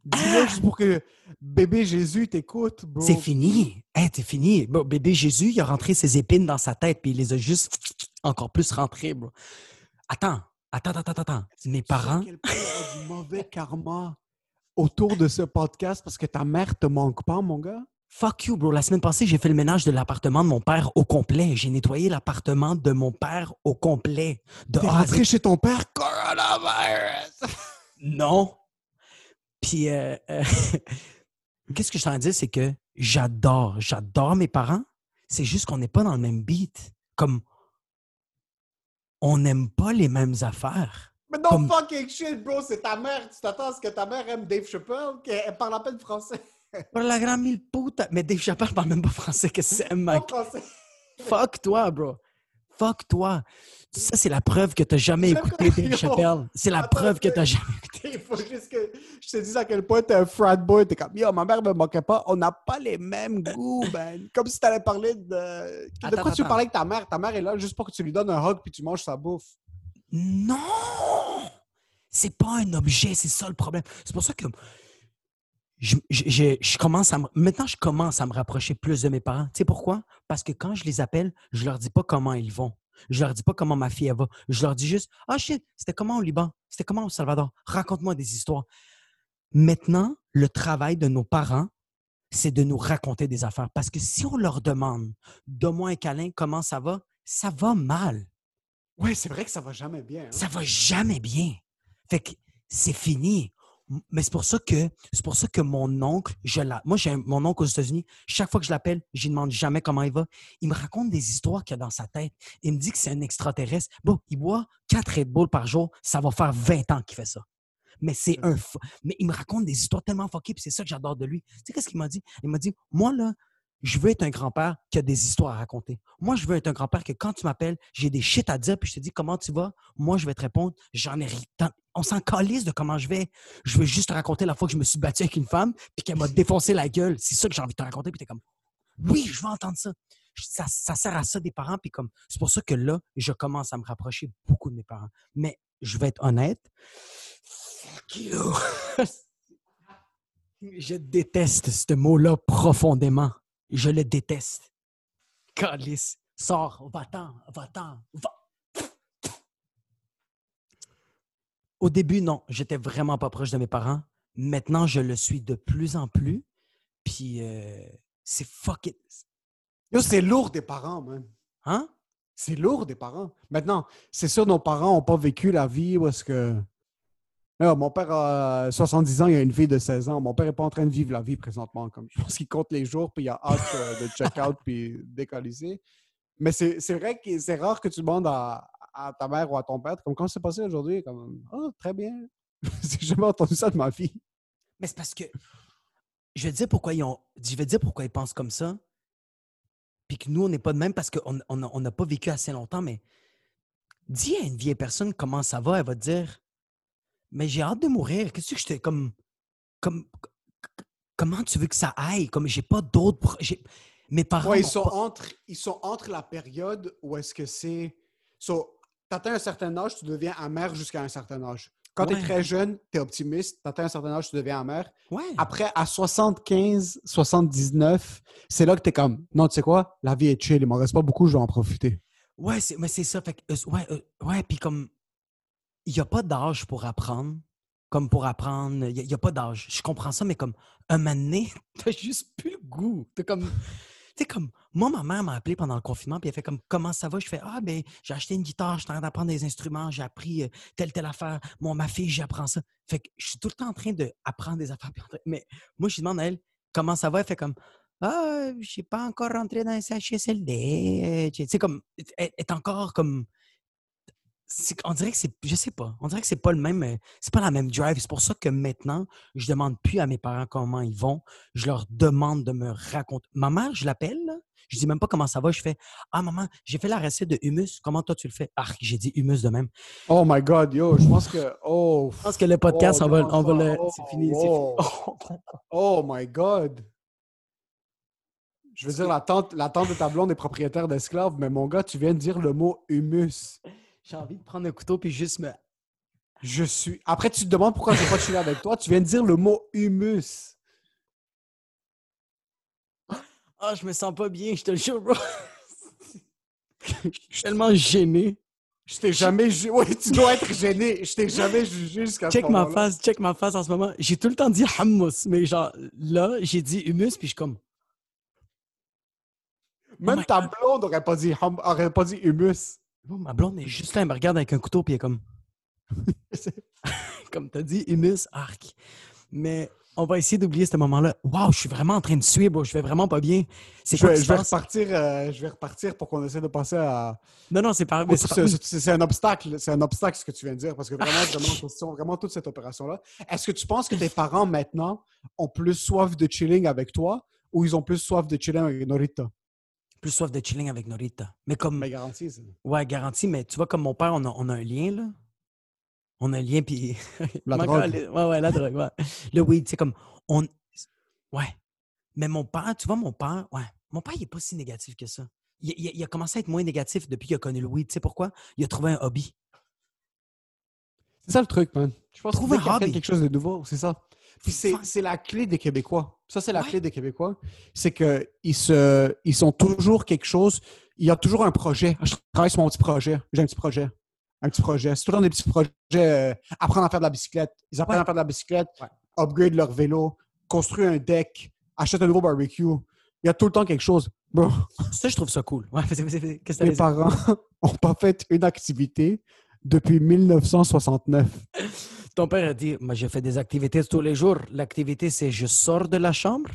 Dis-le juste pour que bébé Jésus t'écoute, bro.
C'est fini. Hey, c'est fini. Bon, bébé Jésus, il a rentré ses épines dans sa tête, puis il les a juste encore plus rentrées, bro. Attends, attends, attends, attends, attends. Mes
Tu sais à
parents,
quel du mauvais karma autour de ce podcast parce que ta mère te manque pas, mon gars?
Fuck you, bro. La semaine passée, j'ai fait le ménage de l'appartement de mon père au complet. J'ai nettoyé l'appartement de mon père au complet. De
T'es rentré chez ton père? Coronavirus! [laughs]
Non. Puis, euh, euh, [laughs] qu'est-ce que je t'en dire, c'est que j'adore, j'adore mes parents. C'est juste qu'on n'est pas dans le même beat. Comme, on n'aime pas les mêmes affaires.
Mais non,
Comme-
fucking shit, bro, c'est ta mère. Tu t'attends à ce que ta mère aime Dave Chappelle, qu'elle parle à peine français.
Pour la grande mille puta. Mais Dave Chappelle parle même pas français. Qu'est-ce que c'est,
Pas
mec? Fuck toi, bro. Fuck toi. Ça, c'est la preuve que t'as jamais écouté Dave. Chappelle. C'est la
Attends,
preuve que t'as jamais écouté. [laughs]
Il faut juste que je te dise à quel point t'es un frat boy. T'es comme, yo, ma mère me manquait pas. On n'a pas les mêmes goûts, man. Comme si t'allais parler de. De
Attends,
quoi tu parlais avec ta mère? Ta mère est là juste pour que tu lui donnes un hug puis tu manges sa bouffe.
Non! C'est pas un objet, c'est ça le problème. C'est pour ça que je, je- je- commence à me- maintenant je commence à me rapprocher plus de mes parents. Tu sais pourquoi? Parce que quand je les appelle, je leur dis pas comment ils vont. Je leur dis pas comment ma fille elle va. Je leur dis juste Ah shit, c'était comment au Liban? C'était comment au Salvador? Raconte-moi des histoires. Maintenant, le travail de nos parents, c'est de nous raconter des affaires. Parce que si on leur demande Donne-moi un câlin, comment ça va? Ça va mal
Ouais, c'est vrai que ça va jamais bien. hein.
ça va jamais bien. Fait que c'est fini. Mais c'est pour ça que c'est pour ça que mon oncle, je l'a. Moi, j'ai un- mon oncle aux États-Unis. Chaque fois que je l'appelle, je lui demande jamais comment il va. Il me raconte des histoires qu'il a dans sa tête. Il me dit que c'est un extraterrestre. Bon, il boit 4 Red Bull par jour. Ça va faire 20 ans qu'il fait ça. Mais c'est un. fo- Mais il me raconte des histoires tellement fuckées, puis c'est ça que j'adore de lui. Tu sais, qu'est-ce qu'il m'a dit? Il m'a dit Moi, là, je veux être un grand-père qui a des histoires à raconter. Moi, je veux être un grand-père que quand tu m'appelles, j'ai des shit à dire, puis je te dis comment tu vas. Moi, je vais te répondre. J'en ai rien. On s'en calisse de comment je vais. Je veux juste te raconter la fois que je me suis battu avec une femme, puis qu'elle m'a défoncé la gueule. C'est ça que j'ai envie de te raconter, puis t'es comme Oui, je veux entendre ça. Ça sert à ça des parents, puis comme c'est pour ça que là, je commence à me rapprocher beaucoup de mes parents. Mais je vais être honnête. Fuck you. [laughs] je déteste ce mot-là profondément. Je le déteste. Calice, sors, va-t'en, va-t'en, va. Au début, non, j'étais vraiment pas proche de mes parents. Maintenant, je le suis de plus en plus. Puis, euh, c'est fuck it.
Yo, c'est lourd des parents, man.
Hein?
C'est lourd des parents. Maintenant, c'est sûr, nos parents n'ont pas vécu la vie où est-ce que. Là, mon père a 70 ans, il a une fille de 16 ans. Mon père n'est pas en train de vivre la vie présentement. Comme, je pense qu'il compte les jours, puis il a hâte euh, de check-out, puis décaliser. Mais c'est c'est vrai que c'est rare que tu demandes à, à ta mère ou à ton père, comme comment c'est passé aujourd'hui? Comme, oh, très bien. [laughs] J'ai jamais entendu ça de ma vie.
Mais c'est parce que je vais te dire pourquoi ils ont. Je vais te dire pourquoi ils pensent comme ça. Puis que nous, on n'est pas de même parce qu'on n'a on on pas vécu assez longtemps, mais dis à une vieille personne comment ça va, elle va te dire Mais j'ai hâte de mourir. Qu'est-ce que je te. Comme. Comme. Comment tu veux que ça aille? Comme j'ai pas d'autres. Mes parents.
Ouais, ils sont,
pas-
entre, ils sont entre la période où est-ce que c'est. So, tu atteins un certain âge, tu deviens amer jusqu'à un certain âge. Quand tu es
Ouais.
très jeune, tu es optimiste. Tu atteins un certain âge, tu deviens amer.
Ouais.
Après, à 75, 79, c'est là que tu es comme, non, tu sais quoi, la vie est chill, il m'en reste pas beaucoup, je vais en profiter.
Ouais, mais c'est ça. Fait que, euh, ouais, euh, ouais, puis comme, il n'y a pas d'âge pour apprendre. Comme pour apprendre, il n'y a, pas d'âge. Je comprends ça, mais comme, un moment donné, [laughs] t'as juste plus le goût. T'es comme, tu sais, comme, moi, ma mère m'a appelé pendant le confinement, puis elle fait comme, comment ça va? Je fais, ah, ben, j'ai acheté une guitare, je suis en train d'apprendre des instruments, j'ai appris euh, telle, telle affaire. Moi, ma fille, j'apprends ça. Fait que je suis tout le temps en train d'apprendre des affaires. Mais moi, je demande à elle, comment ça va? Elle fait comme, ah, je suis pas encore rentré dans un CHSLD. Tu sais, comme, elle est encore comme. On dirait que c'est. Je sais pas. On dirait que c'est pas le même. euh, C'est pas la même drive. C'est pour ça que maintenant, je demande plus à mes parents comment ils vont. Je leur demande de me raconter. Ma mère, je l'appelle, je dis même pas comment ça va. Je fais Ah, maman, j'ai fait la recette de humus. Comment toi tu le fais? Ah, j'ai dit humus de même.
Oh my God, yo, je pense que, oh,
Je pense que le podcast,
Oh,
on va, on va le.
oh,
c'est fini. c'est
oh.
fini.
oh my God. Je veux dire, la tante, la tante de ta blonde est propriétaire d'esclaves, mais mon gars, tu viens de dire le mot humus.
J'ai envie de prendre un couteau puis juste me.
Je suis. Après, tu te demandes pourquoi je ne vais pas chiller avec toi. Tu viens de dire le mot humus.
Ah, je me sens pas bien, je te le jure, bro. Je suis tellement gêné.
Je t'ai jamais jugé. Oui, tu dois être gêné. Je t'ai jamais jugé jusqu'à ce
Check ma face, check ma face en ce moment. J'ai tout le temps dit hummus, mais genre là, j'ai dit humus, puis je suis comme.
Même
my
ta blonde aurait pas dit, hum- aurait pas dit humus.
Ma blonde est juste là, elle me regarde avec un couteau, puis elle est comme. [laughs] comme t'as dit, humus, arc. Mais on va essayer d'oublier ce moment-là. Waouh, je suis vraiment en train de suivre. Je vais vraiment pas bien. C'est
Je vais, je repartir, euh, je vais repartir pour qu'on essaie de passer à.
Non, non, c'est pas. c'est
un obstacle. C'est un obstacle ce que tu viens de dire parce que vraiment, je demande en question vraiment toute cette opération-là. Est-ce que tu penses que tes parents maintenant ont plus soif de chilling avec toi ou ils ont plus soif de chilling avec Norita?
Plus soif de chilling avec Norita. Mais comme.
Mais garanti, c'est-
Ouais, garanti, mais tu vois, comme mon père, on a, on a un lien, là. On a un lien, puis. [laughs] [laughs]
La drogue.
Ouais, ouais, la drogue, ouais. Le weed, c'est comme. On... Ouais. Mais mon père, tu vois, mon père, ouais. Mon père, il n'est pas si négatif que ça. Il, il- il a commencé à être moins négatif depuis qu'il a connu le weed. Tu sais pourquoi? Il a trouvé un hobby.
C'est ça le truc, man. Je pense
Trouve un
qu'il y a
hobby.
quelque chose de nouveau, c'est ça. Puis c'est la clé des Québécois. Ça, c'est la
Ouais.
clé des Québécois. C'est qu'ils se, ils sont toujours quelque chose. Il y a toujours un projet. Je travaille sur mon petit projet. J'ai un petit projet. Un petit projet. C'est temps des petits projets. euh, apprendre à faire de la bicyclette. Ils apprennent
Ouais.
à faire de la bicyclette,
Ouais.
upgrade leur vélo, construire un deck, achète un nouveau barbecue. Il y a tout le temps quelque chose.
Ça, je trouve ça cool. Ouais, que
mes parents [laughs] n'ont pas fait une activité depuis 1969.
Ton père a dit, moi, je fais des activités tous les jours. L'activité, c'est je sors de la chambre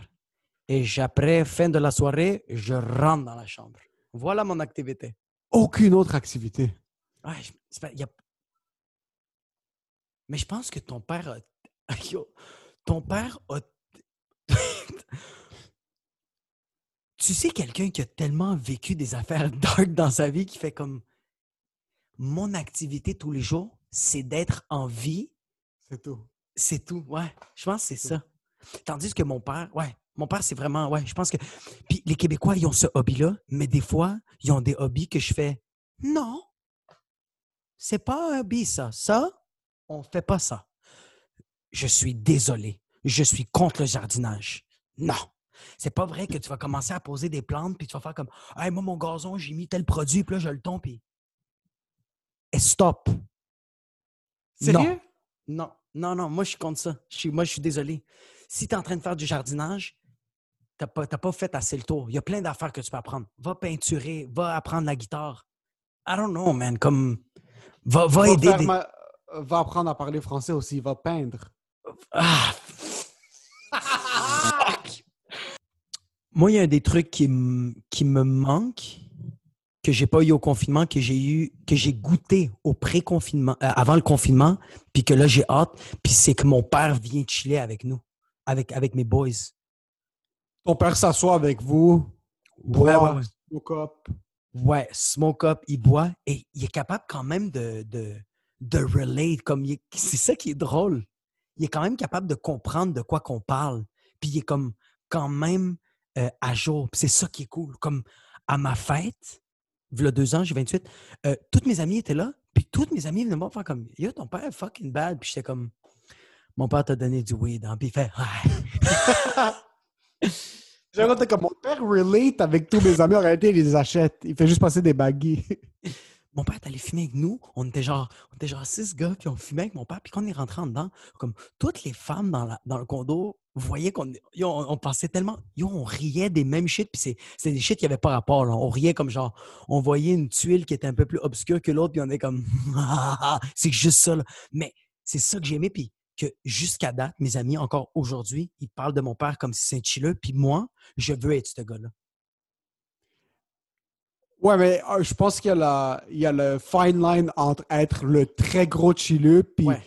et après, fin de la soirée, je rentre dans la chambre. Voilà mon activité.
Aucune autre activité.
Ouais, je- c'est pas- il y a- Mais je pense que ton père a... [laughs] Yo, ton père a... [laughs] tu sais, quelqu'un qui a tellement vécu des affaires [laughs] dark dans sa vie qui fait comme... Mon activité tous les jours, c'est d'être en vie.
C'est tout.
C'est tout, ouais. Je pense que c'est ça. Tandis que mon père, ouais, mon père, c'est vraiment, ouais, je pense que. Puis les Québécois, ils ont ce hobby-là, mais des fois, ils ont des hobbies que je fais, non, c'est pas un hobby, ça. Ça, on fait pas ça. Je suis désolé. Je suis contre le jardinage. Non. C'est pas vrai que tu vas commencer à poser des plantes, puis tu vas faire comme, hey, moi, mon gazon, j'ai mis tel produit, puis là, je le tombe, puis. Et stop.
Sérieux?
Non, non, non, moi je suis contre ça. Je suis, moi je suis désolé. Si tu es en train de faire du jardinage, tu n'as pas, t'as pas fait assez le tour. Il y a plein d'affaires que tu peux apprendre. Va peinturer, va apprendre la guitare. I don't know, man. Comme, va, va
Va,
aider
faire
des.
ma- va apprendre à parler français aussi. Va peindre.
Ah! [laughs] Fuck! Moi, il y a des trucs qui, qui me manquent, que j'ai pas eu au confinement, que j'ai eu, que j'ai goûté au pré-confinement, euh, avant le confinement, puis que là, j'ai hâte. Puis c'est que mon père vient chiller avec nous, avec, avec mes boys.
Ton père s'assoit avec vous.
Ouais,
boit,
ouais, ouais.
smoke up.
Ouais, smoke up, il boit et il est capable quand même de, de, de relate. Comme c'est ça qui est drôle. Il est quand même capable de comprendre de quoi qu'on parle. Puis il est comme quand même euh, à jour. C'est ça qui est cool. Comme à ma fête, il y a deux ans, j'ai 28, euh, toutes mes amies étaient là. Puis toutes mes amies venaient me voir faire comme Yo, ton père est fucking bad. Puis j'étais comme Mon père t'a donné du weed. Hein? Puis il fait [laughs]
comme mon père relate avec tous mes amis. En réalité, il les achète. Il fait juste passer des baguilles. [laughs]
Mon père est allé fumer avec nous. On était genre, on était genre six gars, puis on fumait avec mon père. Puis quand on est rentré en dedans, comme toutes les femmes dans, le condo voyaient qu'on on, on pensait tellement. On riait des mêmes shit, puis c'est des shit qui n'avaient pas rapport. On riait comme genre, on voyait une tuile qui était un peu plus obscure que l'autre, puis on est comme, [laughs] c'est juste ça. Mais c'est ça que j'aimais, puis que jusqu'à date, mes amis, encore aujourd'hui, ils parlent de mon père comme si c'est un puis moi, je veux être ce gars-là.
Ouais, mais euh, je pense qu'il y, a la- il y a le fine line entre être le très gros chilleux puis
Ouais.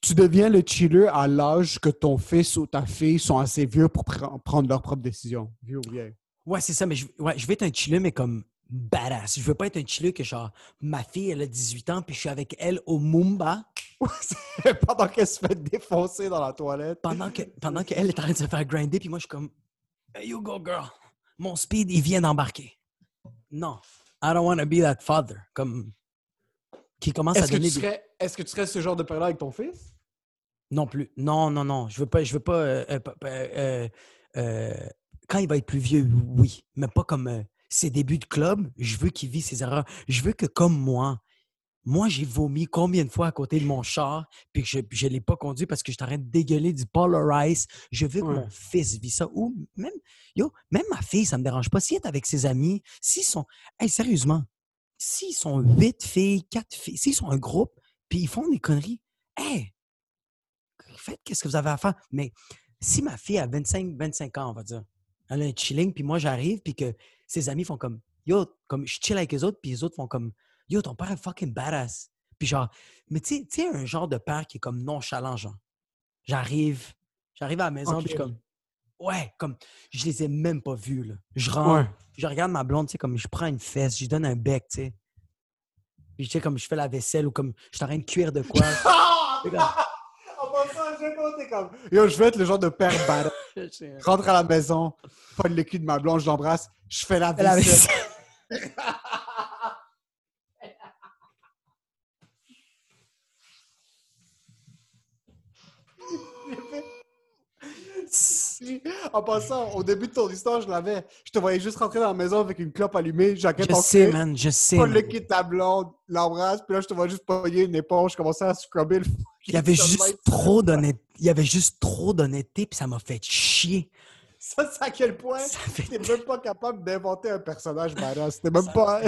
tu deviens le chilleux à l'âge que ton fils ou ta fille sont assez vieux pour pr- prendre leurs propres décisions. Vieux ou vieille.
Ouais, c'est ça, mais je, ouais, je veux être un chilleux, mais comme badass. Je veux pas être un chilleux que genre, ma fille, elle a 18 ans, puis je suis avec elle au Mumba [laughs]
Pendant qu'elle se fait défoncer dans la toilette.
pendant que pendant qu'elle est en train de se faire grinder, puis moi, je suis comme, hey, you go, girl. Mon speed, il vient d'embarquer. Non, I don't want to be that father. Comme, qui commence à donner des-
est-ce que tu serais ce genre de père-là avec ton fils?
Non plus. Non, non, non. Je veux pas. Je veux pas. euh, euh, euh, quand il va être plus vieux, oui. Mais pas comme ses débuts de club. Je veux qu'il vit ses erreurs. Je veux que, comme moi, moi, j'ai vomi combien de fois à côté de mon char, puis que je ne l'ai pas conduit parce que je en train de dégueuler du Polar Ice. Je veux que
Ouais.
mon fils vit ça. Ou même, yo, même ma fille, ça me dérange pas. S'il est avec ses amis, s'ils sont. Hey, sérieusement, s'ils sont huit filles, quatre filles, s'ils sont un groupe, puis ils font des conneries, hey, faites qu'est-ce que vous avez à faire. Mais si ma fille a 25, 25 ans, on va dire, elle a un chilling, puis moi j'arrive, puis que ses amis font comme Yo, comme je chill avec les autres, puis les autres font comme Yo, ton père est fucking badass. Puis genre, mais tu sais- un genre de père qui est comme nonchalant, genre. J'arrive, j'arrive à la maison, puis je comme Ouais, comme je les ai même pas vus, là. Je rentre,
Ouais.
je regarde ma blonde, tu sais, comme je prends une fesse, je lui donne un bec, tu sais. Puis tu sais, comme je fais la vaisselle ou comme je suis en train de cuire de quoi. [laughs] Comme-.
Yo, je veux être le genre de père badass. [laughs] Rentre à la maison, pas le cul de ma blonde, je l'embrasse, je Fais la vaisselle. [laughs] En passant, au début de ton histoire, je l'avais. Je te voyais juste rentrer dans la maison avec une clope allumée, jaquette
Je
en
sais, man, je sais.
pas le de ta blonde, l'embrasse, puis là, je te vois juste pogner une éponge, commencer à scrubber le
Il y avait [laughs] juste trop d'honnêteté. Il y avait juste trop d'honnêteté, puis ça m'a fait chier.
Ça, c'est à quel point
Ça fait
t'es même pas capable d'inventer un personnage badass. T'es même
Ça-
pas...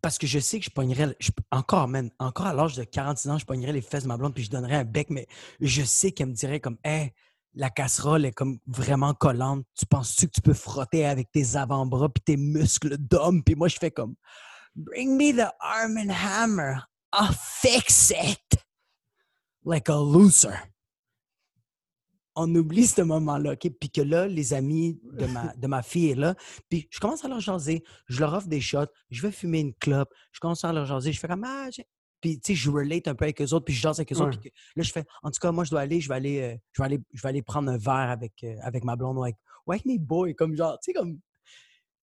Parce que je sais que je pognerais, je- encore, man, encore à l'âge de 46 ans, je pognerais les fesses de ma blonde puis je donnerais un bec, mais je sais qu'elle me dirait comme, hey, la casserole est comme vraiment collante. Tu penses-tu que tu peux frotter avec tes avant-bras puis tes muscles d'homme? Puis moi, je fais comme, bring me the arm and hammer. I'll fix it. Like a loser. On oublie ce moment-là, OK? Puis que là, les amis de ma, fille est là. Puis je commence à leur jaser. Je leur offre des shots. Je vais fumer une clope. Je commence à leur jaser. Je fais comme, ah, puis, tu sais, je relate un peu avec eux autres, puis je jase avec eux autres. Puis que- là, je fais, en tout cas, moi, je dois aller, je vais aller, euh, je vais aller, je vais aller prendre un verre avec, euh, avec ma blonde ou avec, ou avec mes boys, comme genre, tu sais, comme.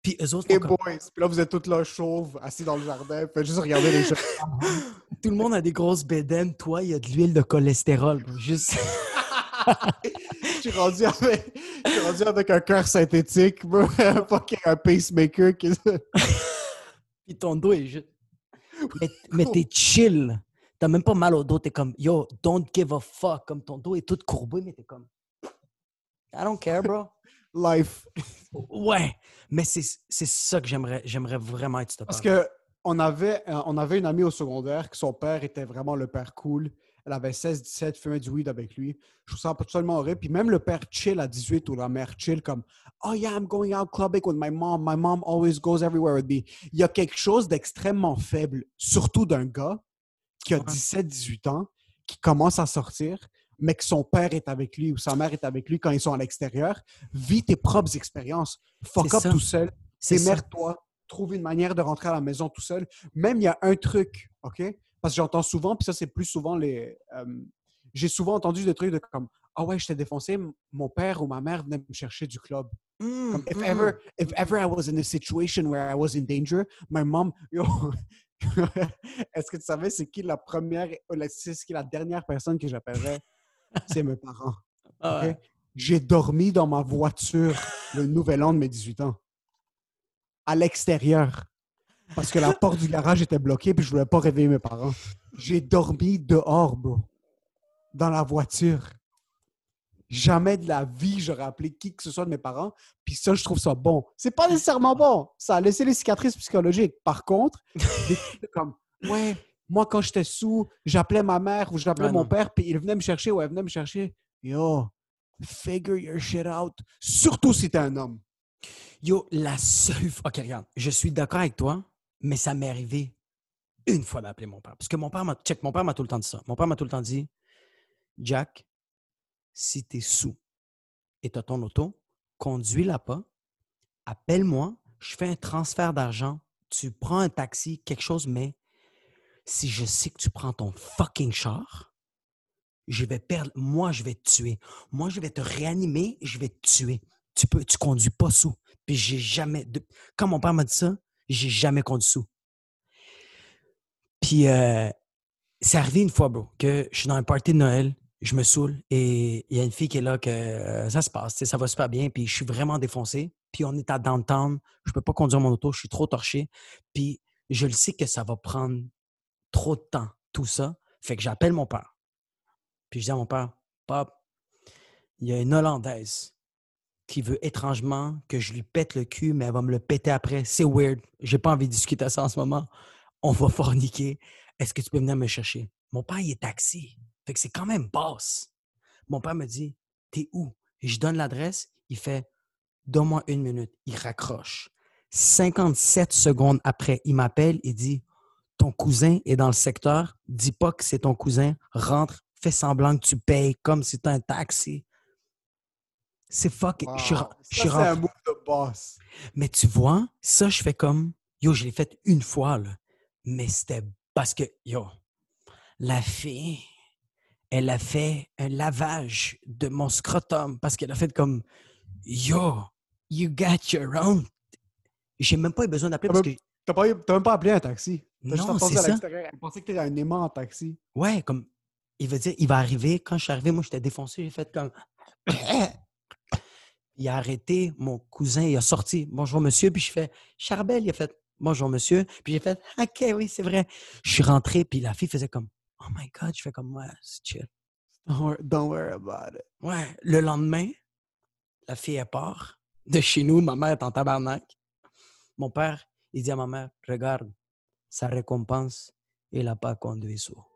Puis eux autres,
Les
comme-
boys. Puis là, vous êtes tous là chauves, assis dans le jardin. Faites juste regarder les gens. [laughs]
tout le monde a des grosses bédaines. Toi, il y a de l'huile de cholestérol. Juste. [laughs]
Je suis rendu avec, je suis rendu avec un cœur synthétique, [laughs] un pacemaker. Qui...
Puis ton dos est juste. Mais, mais t'es chill. T'as même pas mal au dos. T'es comme, yo, don't give a fuck. Comme ton dos est tout courbé, mais t'es comme, I don't care, bro. [laughs]
Life.
Ouais. Mais c'est ça que j'aimerais j'aimerais vraiment être,
Parce que on avait, euh, on avait une amie au secondaire que son père était vraiment le père cool. Elle avait 16-17, fumait du weed avec lui. Je trouve ça absolument horrible. Puis même le père chill à 18 ou la mère chill comme Oh yeah, I'm going out clubbing with my mom. My mom always goes everywhere with me. Il y a quelque chose d'extrêmement faible, surtout d'un gars qui a
Ouais.
17-18 ans, qui commence à sortir, mais que son père est avec lui ou sa mère est avec lui quand ils sont à l'extérieur. Vis tes propres expériences. Fuck up
ça.
tout seul. Démerde-toi. Trouve une manière de rentrer à la maison tout seul. Même, il y a un truc, OK? Parce que j'entends souvent, puis ça, c'est plus souvent les... euh, J'ai souvent entendu des trucs de comme « Ah ouais, je t'ai défoncé, mon père ou ma mère venait me chercher du club.
Mm,
Comme, if,
mm,
ever, if ever I was in a situation where I was in danger, my mom... [laughs] Yo, Est-ce que tu savais c'est qui la première... C'est qui la dernière personne que j'appellerais? C'est mes parents. [laughs]
Ah ouais.
J'ai dormi dans ma voiture le nouvel an de mes 18 ans. À l'extérieur. Parce que la porte du garage était bloquée puis je voulais pas réveiller mes parents. J'ai dormi dehors, bro. Dans la voiture. Jamais de la vie j'aurais appelé qui que ce soit de mes parents. Puis ça, je trouve ça bon. C'est pas nécessairement bon. Ça a laissé les cicatrices psychologiques. Par contre, des comme ouais, moi quand j'étais sous, j'appelais ma mère ou j'appelais
Ouais,
mon
non.
père puis il venait me chercher ou elle venait me chercher. Yo, figure your shit out. Surtout si t'es un homme.
Yo, la seule. Ok, regarde, je suis d'accord avec toi, mais ça m'est arrivé une fois d'appeler mon père. Parce que mon père m'a. Check, mon père m'a tout le temps dit ça. Mon père m'a tout le temps dit Jack, si t'es sous et t'as ton auto, conduis-la pas, appelle-moi, je fais un transfert d'argent, tu prends un taxi, quelque chose, mais si je sais que tu prends ton fucking char, je vais perdre. Moi, je vais te tuer. Moi, je vais te réanimer, je vais te tuer. Tu peux, tu conduis pas sous. Puis j'ai jamais. Quand mon père m'a dit ça, j'ai jamais conduit sous. Puis euh, c'est arrivé une fois, bro, que je suis dans un party de Noël, je me saoule et il y a une fille qui est là que euh, ça se passe, ça va super bien, puis je suis vraiment défoncé. Puis on est à downtown, je peux pas conduire mon auto, je suis trop torché. Puis je le sais que ça va prendre trop de temps, tout ça. Fait que j'appelle mon père. Puis je dis à mon père, Pop, il y a une Hollandaise qui veut étrangement que je lui pète le cul, mais elle va me le péter après. C'est weird. J'ai pas envie de discuter à ça en ce moment. On va forniquer. Est-ce que tu peux venir me chercher? Mon père, il est taxi. Fait que c'est quand même basse. Mon père me dit, t'es où? Je donne l'adresse. Il fait, donne-moi une minute. Il raccroche. 57 secondes après, il m'appelle. Il dit, ton cousin est dans le secteur. Dis pas que c'est ton cousin. Rentre. Fais semblant que tu payes comme si c'était un taxi. C'est fuck. Je suis, ren-
Wow.
je suis
c'est un move de boss.
mais tu vois, ça, je fais comme, yo, je l'ai fait une fois, là. Mais c'était parce que, yo, la fille, elle a fait un lavage de mon scrotum parce qu'elle a fait comme, yo, you got your own. J'ai même pas eu besoin d'appeler parce que,
T'as pas, t'as même pas appelé un taxi. T'as
non, c'est
à
ça.
l'extérieur. Elle pensait que t'étais un aimant en taxi.
Ouais, comme, il veut dire, il va arriver. Quand je suis arrivé, moi, j'étais défoncé. J'ai fait comme. [clears throat] il a arrêté. Mon cousin, il a sorti. Bonjour, monsieur. Puis je fais, Charbel, il a fait, bonjour, monsieur. Puis j'ai fait, OK, oui, c'est vrai. Je suis rentré, puis la fille faisait comme, oh my God. Je fais comme, ouais, c'est chill.
Don't worry, don't worry about it.
Ouais. Le lendemain, la fille, elle part. de chez nous. Ma mère est en tabarnak. Mon père, il dit à ma mère, regarde, sa récompense, il n'a pas conduit sourd.